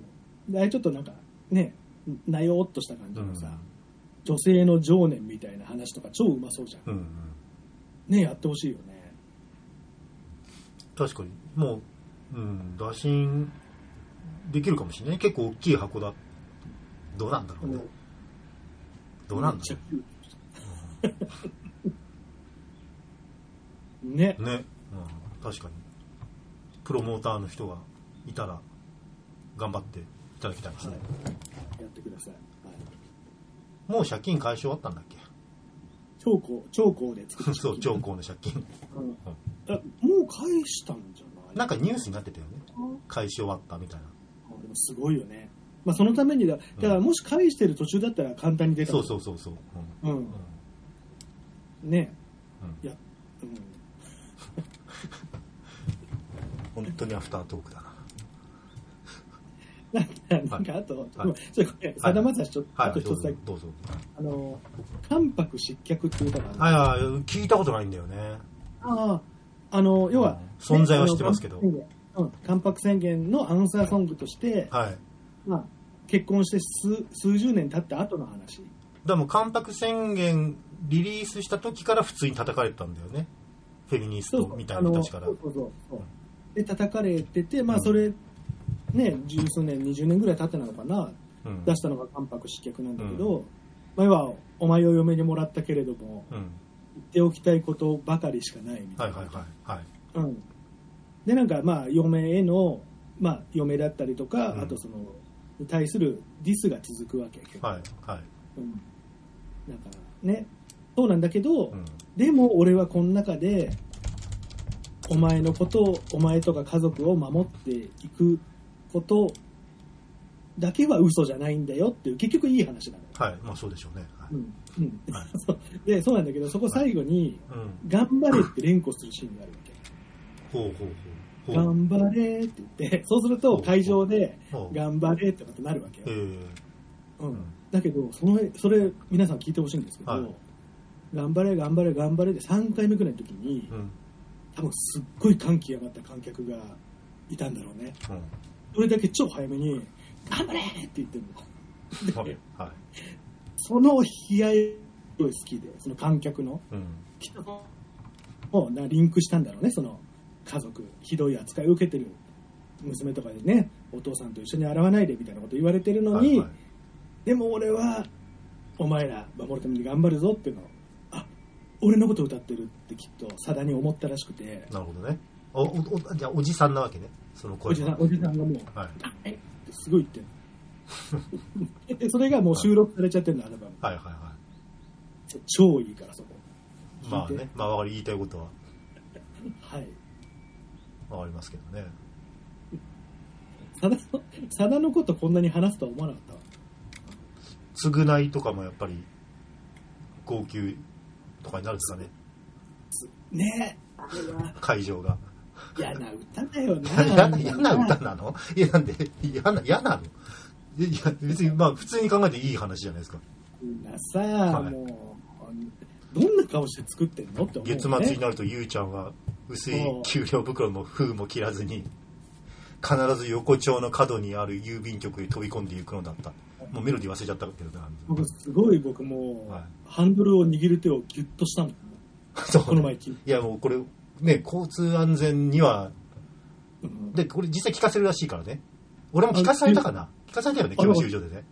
で、あれちょっとなんか、ね、なよーっとした感じのさ、うん女性の情念みたいな話とか超うまそうじゃん。うんうん。ね、やってほしいよね。確かに。もう、うん、打診できるかもしれない。結構大きい箱だ。どうなんだろうね。どうなんだろうね [laughs] う。。ね。うん、確かに。プロモーターの人がいたら、頑張っていただきたいですね。やってください。はい、もう借金解消あったんだっけ？超高、超高で作ったそう、超高の借金。うんあもう返したんじゃない？なんかニュースになってたよね。返し終わったみたいな。あでもすごいよね。まあ、そのためにだ、だからもし返してる途中だったら簡単に出た。そうそうそうそう。うんう。うんん。ね。うんいや、うん。[laughs] 本当にアフタートークだな。なんか、あと、ちょっとこれ、さだまさし、ちょっと、はい、あと一つだけ、どうぞ。あの、関白失脚っていう歌があるはいはい、聞いたことないんだよね。ああ、あの、要は、うん。存在は知ってますけど。関白宣言のアンサーソングとして、はい。まあ、結婚して数数十年経った後の話。でも、関白宣言リリースした時から普通に叩かれてたんだよね。フェミニストみたいな人たちから。そう。そうそうそう。で、叩かれてて、まあ、うん。それ、ね、十数年、20年ぐらい経ってなのかな、うん。出したのが関白失脚なんだけど、まあ、要は、お前を嫁にもらったけれども、うん。言っておきたいことばかりしかないみたいな。はいはいはい。はい。うん、でなんかまあ嫁への、まあ、嫁だったりとか、うんあとそのに対するディスが続くわけはいはい。うん、なんかねそうなんだけど、うん。でも俺はこの中でお前のことをお前とか家族を守っていくことだけは嘘じゃないんだよっていう結局いい話なのよ、はい。まあそうでしょうね。はい。うんうんはいそう [laughs] でそうなんだけどそこ最後にうん。「頑張れ」って連呼するシーンがあるわけほうほうほう。ほう。頑張れって言って、そうすると会場でほう頑張れってことになるわけよ。えうん、だけど、そのそれ皆さん聞いてほしいんですけど、はい頑張れ、頑張れ、頑張れで3回目くらいの時にえ、うん。多分すっごい歓喜上がった観客がいたんだろうね。うん。それだけ超早めに、頑張れって言ってるの。はい。はい。その悲哀すごい好きで、その観客の。うん。もうなリンクしたんだろうね、その家族、ひどい扱いを受けてる娘とかでね、お父さんと一緒に洗わないでみたいなこと言われてるのに、はいはいでも俺は、お前ら守るために頑張るぞっていうのを、あ俺のこと歌ってるってきっと、さだに思ったらしくて、なるほどね。お、お、おじゃあおじさんなわけね。その声はおじさん、おじさんがもう、はい。えすごい言ってるで [laughs] それがもう収録されちゃってるの、アルバム。はいはいは超いいから、そこ。い。まあね、まあわかり、言いたいことははい。わかりますけどね。さだの、さだのことこんなに話すとは思わなかったわ。償いとかもやっぱり、号泣とかになるんですかね。ねえ、会場が。嫌な歌だよな。[laughs] 嫌な歌なの？いや、なんで、嫌な、嫌なの？いや、別に、まあ、普通に考えていい話じゃないですか。みんなさ、はい。もう、ど顔して作ってんのって思う、ね。月末になるとゆうちゃんは薄い給料袋の封も切らずに必ず横丁の角にある郵便局へ飛び込んでいくのだった。もうメロディー忘れちゃったけどな僕、すごい僕もう、はい。ハンドルを握る手をギュッとしたもん。[laughs] そうこの前聞いいやもうこれね交通安全にはうんでこれ実際聞かせるらしいからね。俺も聞かされたかな？聞かされたよね教習所でね。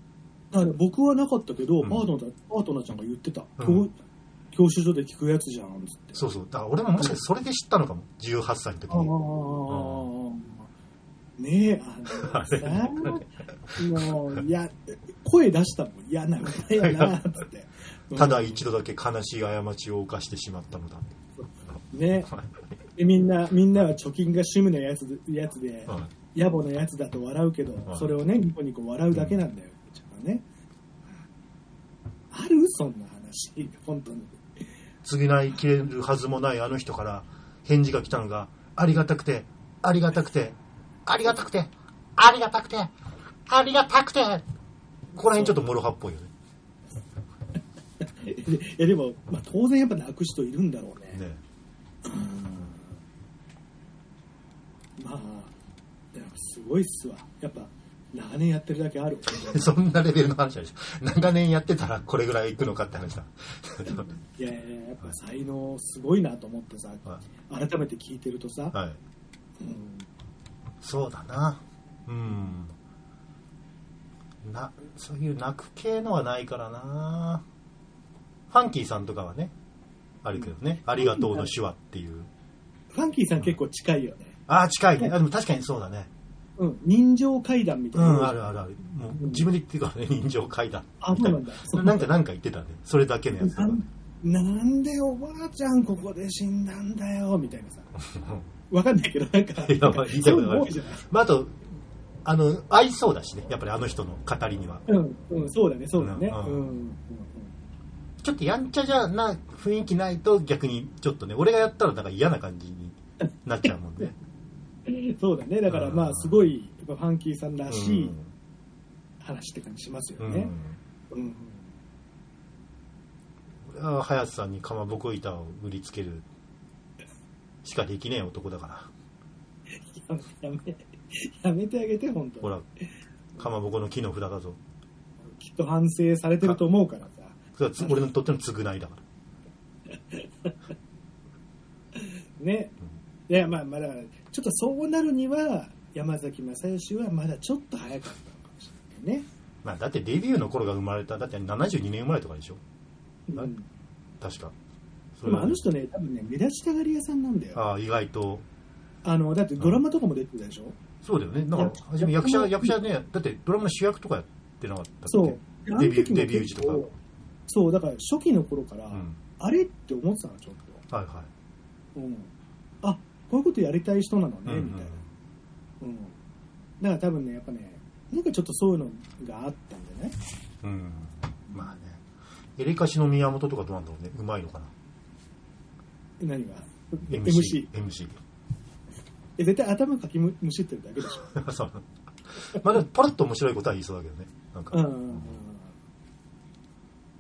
僕はなかったけど、うん。パートナーパートナーちゃんが言ってた、うん。教教習所で聞くやつじゃんっつって。そうそう。だから俺ももしかしてそれで知ったのかも。18歳の時ああにねえ、あのさ、もう、いや、声出したもん、嫌な歌やな、つって。[laughs] ただ一度だけ悲しい過ちを犯してしまったのだね。でみんな、みんなは貯金が趣味のやつやつで、はい。野暮なやつだと笑うけど、はい。それをね、ニコニコ笑うだけなんだよ、ちゃんね。ある？そんな話、本当に。償いきれるはずもないあの人から返事が来たのがありがたくてありがたくてありがたくてありがたくてありがたくて。ここら辺ちょっとモロハっぽいよね。で [laughs] いやでも、まあ、当然やっぱ泣く人いるんだろうね。ねまあ、でもすごいっすわ。やっぱ、長年やってるだけある。[laughs] そんなレベルの話でしょ。長年やってたらこれぐらいいくのかって話だ。[laughs] いやいや、やっぱ才能すごいなと思ってさ、は改めて聞いてるとさ、はい。うん。そうだな。うん。なそういう泣く系のはないからな。ファンキーさんとかはねあるけどね「ありがとうの手話」っていう。ファンキーさん結構近いよね。ああ近いね。あでも確かにそうだね。うん、人情階段みたういな。んあるある。あるもう自分で言ってるからね人情階段。あ、そうなんだ。なんかなんか言ってたね。それだけのやつとかねなんでおばあちゃんここで死んだんだよ、みたいなさ。[laughs] わかんないけど、なんか、いやまあ言いたそういことある。いうの多いじゃない。まあ、あとあの合いそうだしね。やっぱりあの人の語りには。うん、うん、そうだね、そうだね。ううん。ん、うん、ちょっとやんちゃじゃな雰囲気ないと逆にちょっとね俺がやったらなんか嫌な感じになっちゃうもんねうん。[laughs] そうだね。だからうんまあ、すごい、やっぱファンキーさんらしいうん話って感じしますうんよね。うん。俺は早瀬さんにかまぼこ板を売りつけるしかできねえ男だから [laughs] やめ、やめ、やめてあげて、本当ほらかまぼこの木の札だぞきっと反省されてると思うから俺にとっての償いだから。[laughs] ね。いや、まあ、まだ、ちょっとそうなるには、山崎正義はまだちょっと早かったのかもしれないね。まあ、だってデビューの頃が生まれただって72年生まれとかでしょ？はいうん、確か。そでもあの人ね、多分ね、目立ちたがり屋さんなんだよ。ああ意外と。あの、だってドラマとかも出てたでしょ、そうだよね。なんかいや初め役者役者ねだってドラマの主役とかやってなかったっけ？そう。デビューデビュー時とかそう、だから初期の頃から、うん。あれって思ってたの、ちょっはいはい。と。うん。あ、こういうことやりたい人なのね、うんうん。みたいな。うん。だから多分ね、やっぱね、なんかちょっとそういうのがあったんじゃない？うん。まあね。エレカシの宮本とかどうなんだろうね。うまいのかな？何が？MC MC え絶対頭かきむむしってるだけでしょ。[laughs] そう。まあでもポロッと面白いことは言いそうだけどね。なんか、うんうんうん。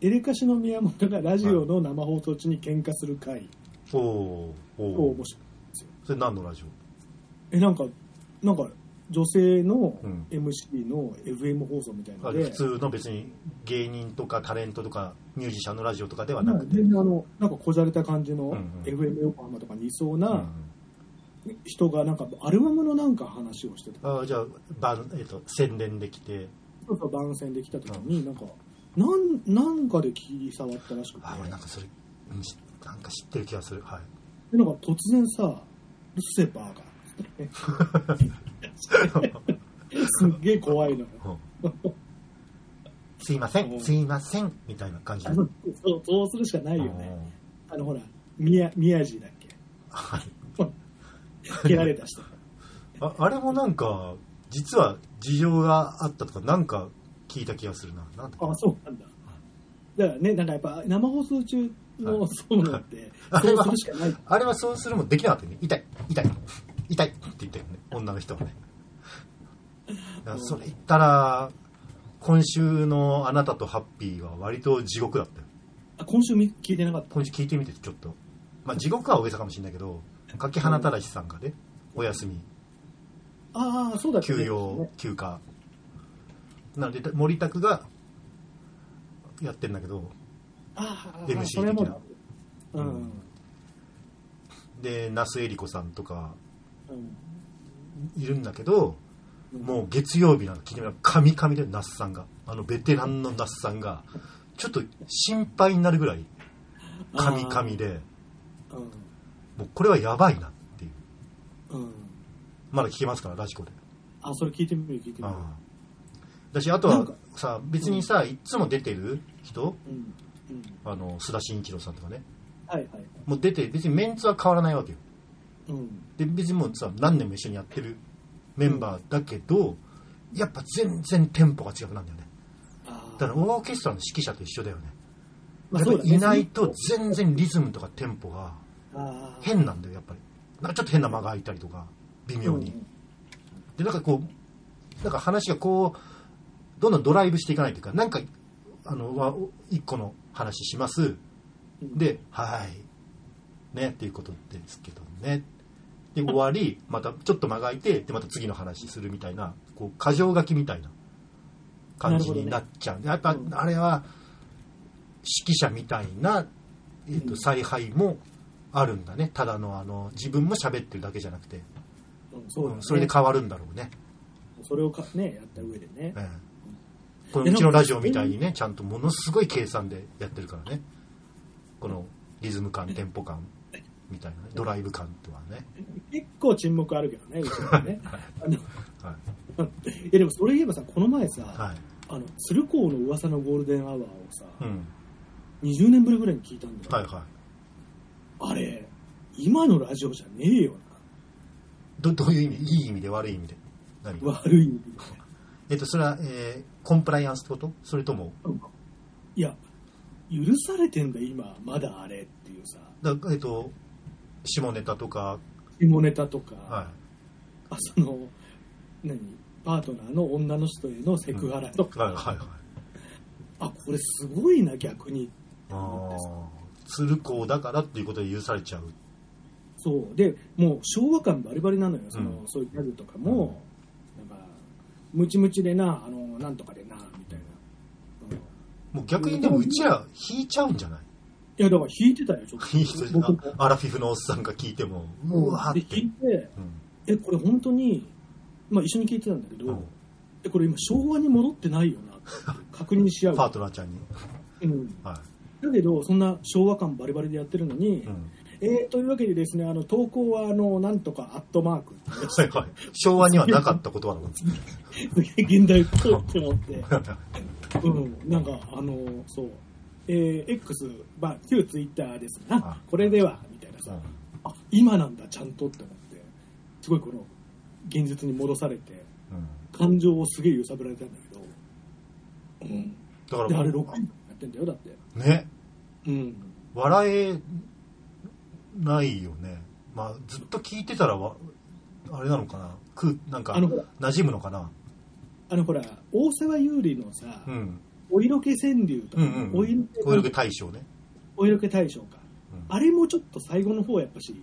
エレカシの宮本がラジオの生放送中に喧嘩する回。おお面白いですよ。それ何のラジえ、なんか、なんか、女性のうん。MC の FM 放送みたいオあので、普通の別に芸人とかタレントとかミュージシャンのラジオとかではななんくて、か全然あの、なんかこじゃれた感じのうんうん。FM 横浜とかにいそううんな人がなんかアルバムのなんか話をしてた。あじゃあえっと宣伝できて。そうそう番宣で来た時に、なんか、なん、なんかで気触ったらしくて、あ俺なんかそれ、なんか知ってる気がする。はい。でなんか突然さ、うっせえバーガー。[laughs] すっげえ怖いのよ。すいませうん。んすいませんみたいな感じそうそうするしかないよね。あのほら、宮宮地だっけ？はい。蹴られた人。[laughs] ああれもなんか実は事情があったとかなんか聞いた気がするな。なあ、そうなんだ。だからね、なんかやっぱ生放送中のはい。そうい。うのって、あれは。あれはそうするもできなかったよね。痛い。痛い。痛い。って言ったよね。女の人はね。だからそれ言ったら今週の「あなたとハッピー」は割と地獄だったよ。あ今週み聞いてなかった。今週聞いてみてちょっと。まあ地獄は大げさかもしれないけど柿花正さんがねお休み。ああ、そうだね。休養休暇なので森拓がやってんだけどああ、MC それもだ的う。うん。で那須恵理子さんとかうん。いるんだけどもう月曜日なの聞いてみたらカミカミで那須さんが。あのベテランの那須さんがちょっと心配になるぐらいカミカミでもうこれはやばいなっていう。うん。うん。まだ聞けますからラジコで。あ、それ聞いてみる、聞いてみる。ああだしあとはさ別にさいっつも出てる人？うん。うん。あの須田慎一郎さんとかね。はいはい。もう出て別にメンツは変わらないわけよ。うん。で別にもうさ何年も一緒にやってるメンバーだけど、やっぱ全然テンポが違くなるんだよね。あだからオーケストラの指揮者と一緒だよね。まあ、やいないと全然リズムとかテンポが変なんだよやっぱり。なんかちょっと変な間が空いたりとか微妙に、でなんかこうなんか話がこうどんどんドライブしていかないというかなんかあのわ一個の話します。うん、で「はい」ねっていうことですけどね。で終わりまたちょっと間が空いてでまた次の話するみたいなこう箇条書きみたいな感じになっちゃう、やっぱうんあれは指揮者みたいな、えー、とうん。采配もあるんだね。ただのあの自分も喋ってるだけじゃなくて、うんそうだね。うんそれで変わるんだろうね、それをかね、やった上でね。ええこのうちのラジオみたいにねちゃんとものすごい計算でやってるからね。このリズム感テンポ感みたいなね。ドライブ感とはね、結構沈黙あるけどね、[laughs] うちはね。はい。[laughs] いやでもそれ言えばさ、この前さ、はい。あの鶴光の噂のゴールデンアワーをさ、うん、20年ぶりぐらいに聞いたんだよ。はいはい。あれ、今のラジオじゃねえよどどういう意味？いい意味で悪い意味で。何？な。悪い意味で。えっとそれは、えーコンプライアンスってこと？それとも？いや、許されてんだ今、まだあれっていうさ、だえっと下ネタとか。下ネタとか、はあその、何？パートナーの女の人へのセクハラといか、はいはいはい。あ、これすごいな、逆に。ああ鶴光だからっていうことで許されちゃう。そう。で、もう昭和感バリバリなのよ、その、うん。そういうギャグとかも、ムチムチでな、あの、なんとかでな、みたいな。うんもう逆にでもうちら引いちゃうんじゃない？いや、だから弾いてたよ、ちょっと。いい人僕も。アラフィフのおっさんが聞いてもうわーで、って弾いて、うんえ、これ本当に、まあ一緒に聞いてたんだけど、うんえ、これ今昭和に戻ってないよな確認し合う。[laughs] パートナーちゃんにうん。はだけど、そんな昭和感バリバリでやってるのに、い、うんえー、というわけでですね、あの、投稿は、あの、なんとかアットマーク。はいはい昭和にはなかった言葉だもん現代っぽいって思って。うん、なんか、あの、そう。えー、X、まあ、旧ツイッターですあな。これでは、みたいなさ、うんあ、今なんだ、ちゃんとって思って、すごいこの、現実に戻されて、うん感情をすげえ揺さぶられたんだけど、うん。だからで、あれ6人やってんだよ、だって。ねうん。笑えないよね。まあずっと聞いてたらわあれなのかな。くなんかあのほら。馴染むのかな。あの、ほら、大沢優里のさ、うん。お色気川柳とか、うんうんお色気お色気大賞ね、お色気大賞か。うん。あれもちょっと最後の方やっぱし、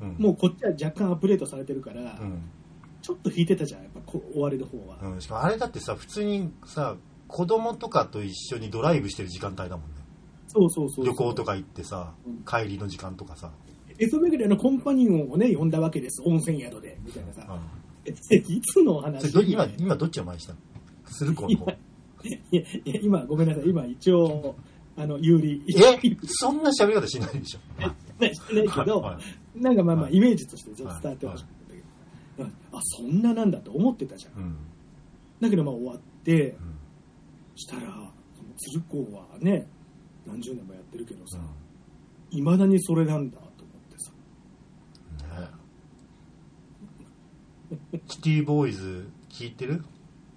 うん、もうこっちは若干アップデートされてるから、うん。ちょっと弾いてたじゃん、やっぱこ終わりの方は。うん、しかもあれだってさ普通にさ子供とかと一緒にドライブしてる時間帯だもんね。そうそうそうそう。旅行とか行ってさうん。帰りの時間とかさ、え、そのわけであのコンパニオンをね、呼んだわけです。温泉宿で。みたいなさ。うん。え、いつのそ話今今どっちを前にした？の鶴子の方。いや、いや今、ごめんなさい。今、一応、あの、有利。え？そんな喋り方しないでしょ。[laughs] ないしてないけど、はなんかまあまあ、はい。イメージとしてちょっと伝わってほしかった。けど、うん。あ、そんななんだと思ってたじゃん。うん。だけどまあ終わってう、ん。したら、鶴光はね、何十年もやってるけどさ、ういまだにそれなんだと思ってさ。んねキティボーイズ聞いてる？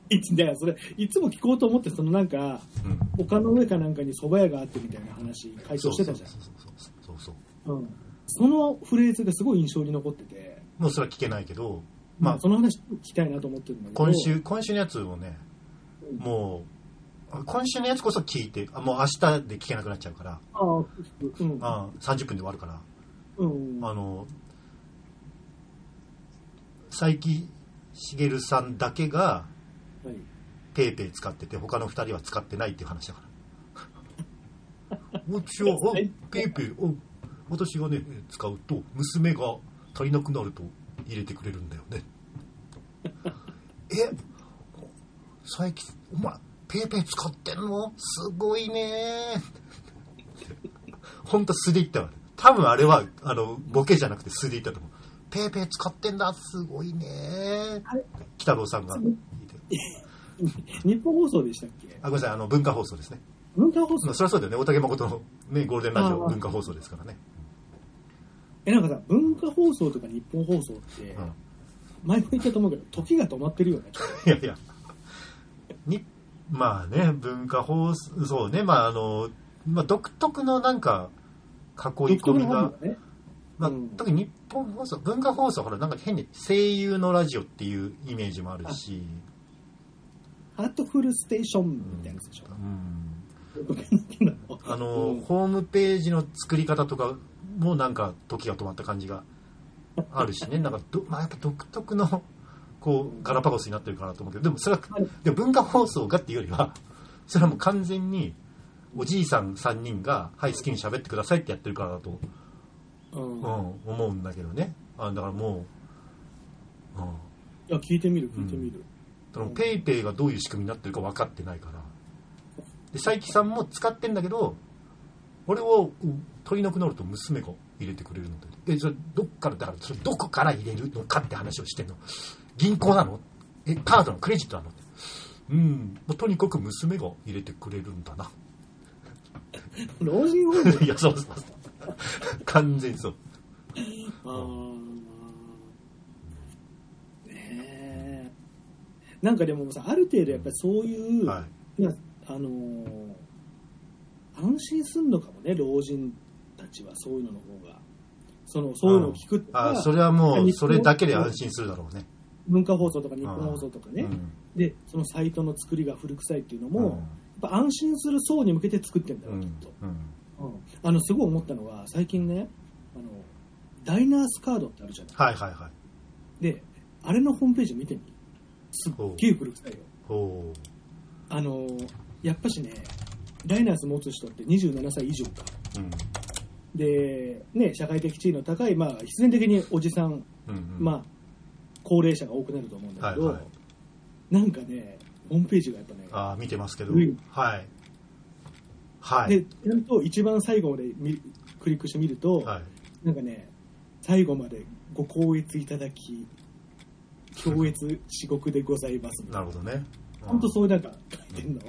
いつだよ、それ、いつも聞こうと思って、そのなんか、うん丘の上かなんかに蕎麦屋があってみたいな話、回答してたじゃん。そうそうそうそうそううんそのフレーズがすごい印象に残ってて、もうそれは聞けないけどまあまあ、その話聞きたいなと思ってるんだけど、今週今週のやつをねうんも今週のやつこそ聞いて、あもう明日で聞けなくなっちゃうから、ああ、うん。あ30分で終わるから、うん。あの、佐伯茂さんだけがはい。ペイペイ使ってて、他の2人は使ってないっていう話だから。[laughs] 私は、あはいペイペイ、お私がね、使うと、娘が足りなくなると入れてくれるんだよね。え佐伯、お前、ペイペイ使ってんの？すごいねほんと素で言ったわ。多分あれは、あの、ボケじゃなくて素で言ったと思う。ペイペイ使ってんだ、すごいね北郎さんが。ニッポン放送でしたっけ？あ、ごめんなさい、あの、文化放送ですね。文化放送？まあ、そりゃそうだよね。大竹誠のね、ゴールデンラジオ文化放送ですからね。え、なんかさ、文化放送とか日本放送って、うん。前も言ったと思うけど、時が止まってるよね。[laughs] いやいや。に、まあね、文化放送、そうね、まああの、まあ独特のなんか、囲い込みがね。まあうん。特に日本放送、文化放送、ほら、なんか変に声優のラジオっていうイメージもあるし、ハートフルステーションみたいなやつでしょ。うん。あの、[laughs] ホームページの作り方とかもなんか時が止まった感じがあるしね、[laughs] なんかど、まあ、やっぱ独特の、こう、ガラパゴスになってるかなと思うけど、でもそれは、でも文化放送がっていうよりは、[laughs] それはもう完全に、おじいさん3人が、はい、好きに喋ってくださいってやってるからだと、うん。うん、思うんだけどね。あだからもう、うん。いや、聞いてみる、聞いてみる。そのペイペイがどういう仕組みになってるか分かってないから。で佐伯さんも使ってんだけど俺をうん取りなくなると娘が入れてくれるので。えそれどっからだからそれどこから入れるのかって話をしてんの。銀行なの？えカードのクレジットなの？ってうん。もうとにかく娘が入れてくれるんだな。[laughs] 老人ホーム？いやそうそうそう [laughs] 完全にそう。あー。ねえ。なんかでもさ、ある程度やっぱりそういう、はい。あのー安心すんのかもね、老人たちはそういうのの方が。その、そういうのを聞くとか、あそれはもうそれだけで安心するだろうね。文化放送とか日本放送とかね、うん。で、そのサイトの作りが古臭いっていうのも、うん。やっぱ安心する層に向けて作ってんだよ、うん。きっと。うんうんあの、すごい思ったのは、最近ね、あの、ダイナースカードってあるじゃない。はいはいはい。で、あれのホームページ見てみ。すっげえ古臭いよ。ほあの、やっぱしね、ダイナース持つ人って27歳以上か。ううん。で、ね、社会的地位の高い、まあ、必然的におじさん、うんうん。まあ、高齢者が多くなると思うんだけど、はいはい。なんかね、ホームページがやっぱね、ああ見てますけど、うんはいはい。で、ちゃんと一番最後まで見クリックしてみると、はい。なんかね、最後までご光悦いただき、強越至極でございます。なるほどね。本当うそういうなんか書いてんの？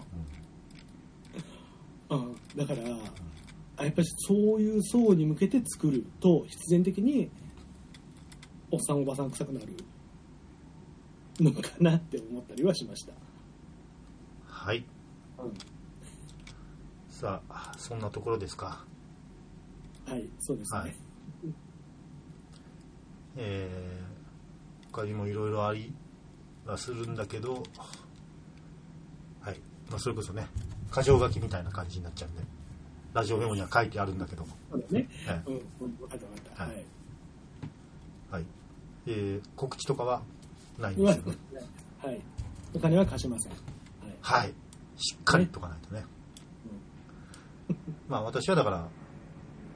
うん、だから、あやっぱりそういう層に向けて作ると、必然的に、おっさんおばさん臭くなるのかなって思ったりはしました。はい。うんさあそんなところですか？はい、そうですね。はいえー、他にもいろいろありはするんだけどはい、まあ、それこそね箇条書きみたいな感じになっちゃうんでラジオメモには書いてあるんだけどそうだね。はいうん、うん分かった。ははいい。はいえー告知とかはないんですよ [laughs] ね？はい。お金は貸しません。はい。はいしっかりとかないとね [laughs] まあ私はだから、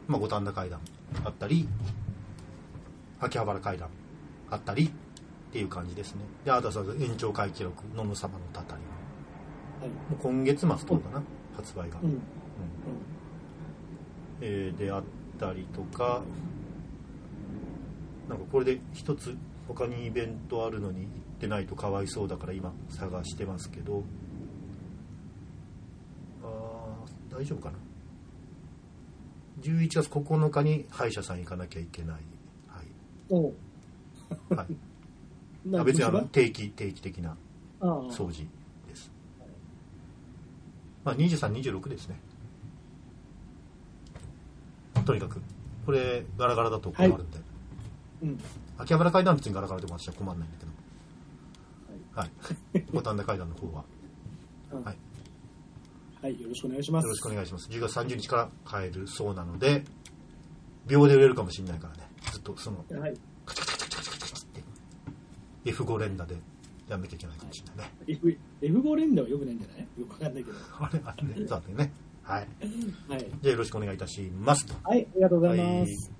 まあ、五反田階段あったり秋葉原階段あったりっていう感じですねであとはその延長会記録野々様のたたりはい。もう今月末とかかな発売が、うん。うん。えーであったりとかなんかこれで一つ他にイベントあるのに行ってないとかわいそうだから今探してますけどあー大丈夫かな？11月9日に歯医者さん行かなきゃいけない、はい。おう。はい、[laughs] なあ別にあの虫定期定期的な掃除です。まあ2326ですね。とにかくこれガラガラだと困るんで、うん。秋葉原階段は別にガラガラでも私は困らないんだけど。はい。[laughs] 五反田階段の方は。うん。はいはい、よろしくお願いします。よろしくお願いします。10月30日から買えるそうなので、秒で売れるかもしれないからね。ずっとその、はい。って F5 連打でやんなきゃいけないかもしれないね。F、F5 連打はよくないんじゃないよくわかんないけど。あれあれね。そうだね。はい。はい。じゃあよろしくお願いいたしますと。はい、ありがとうございまはいす。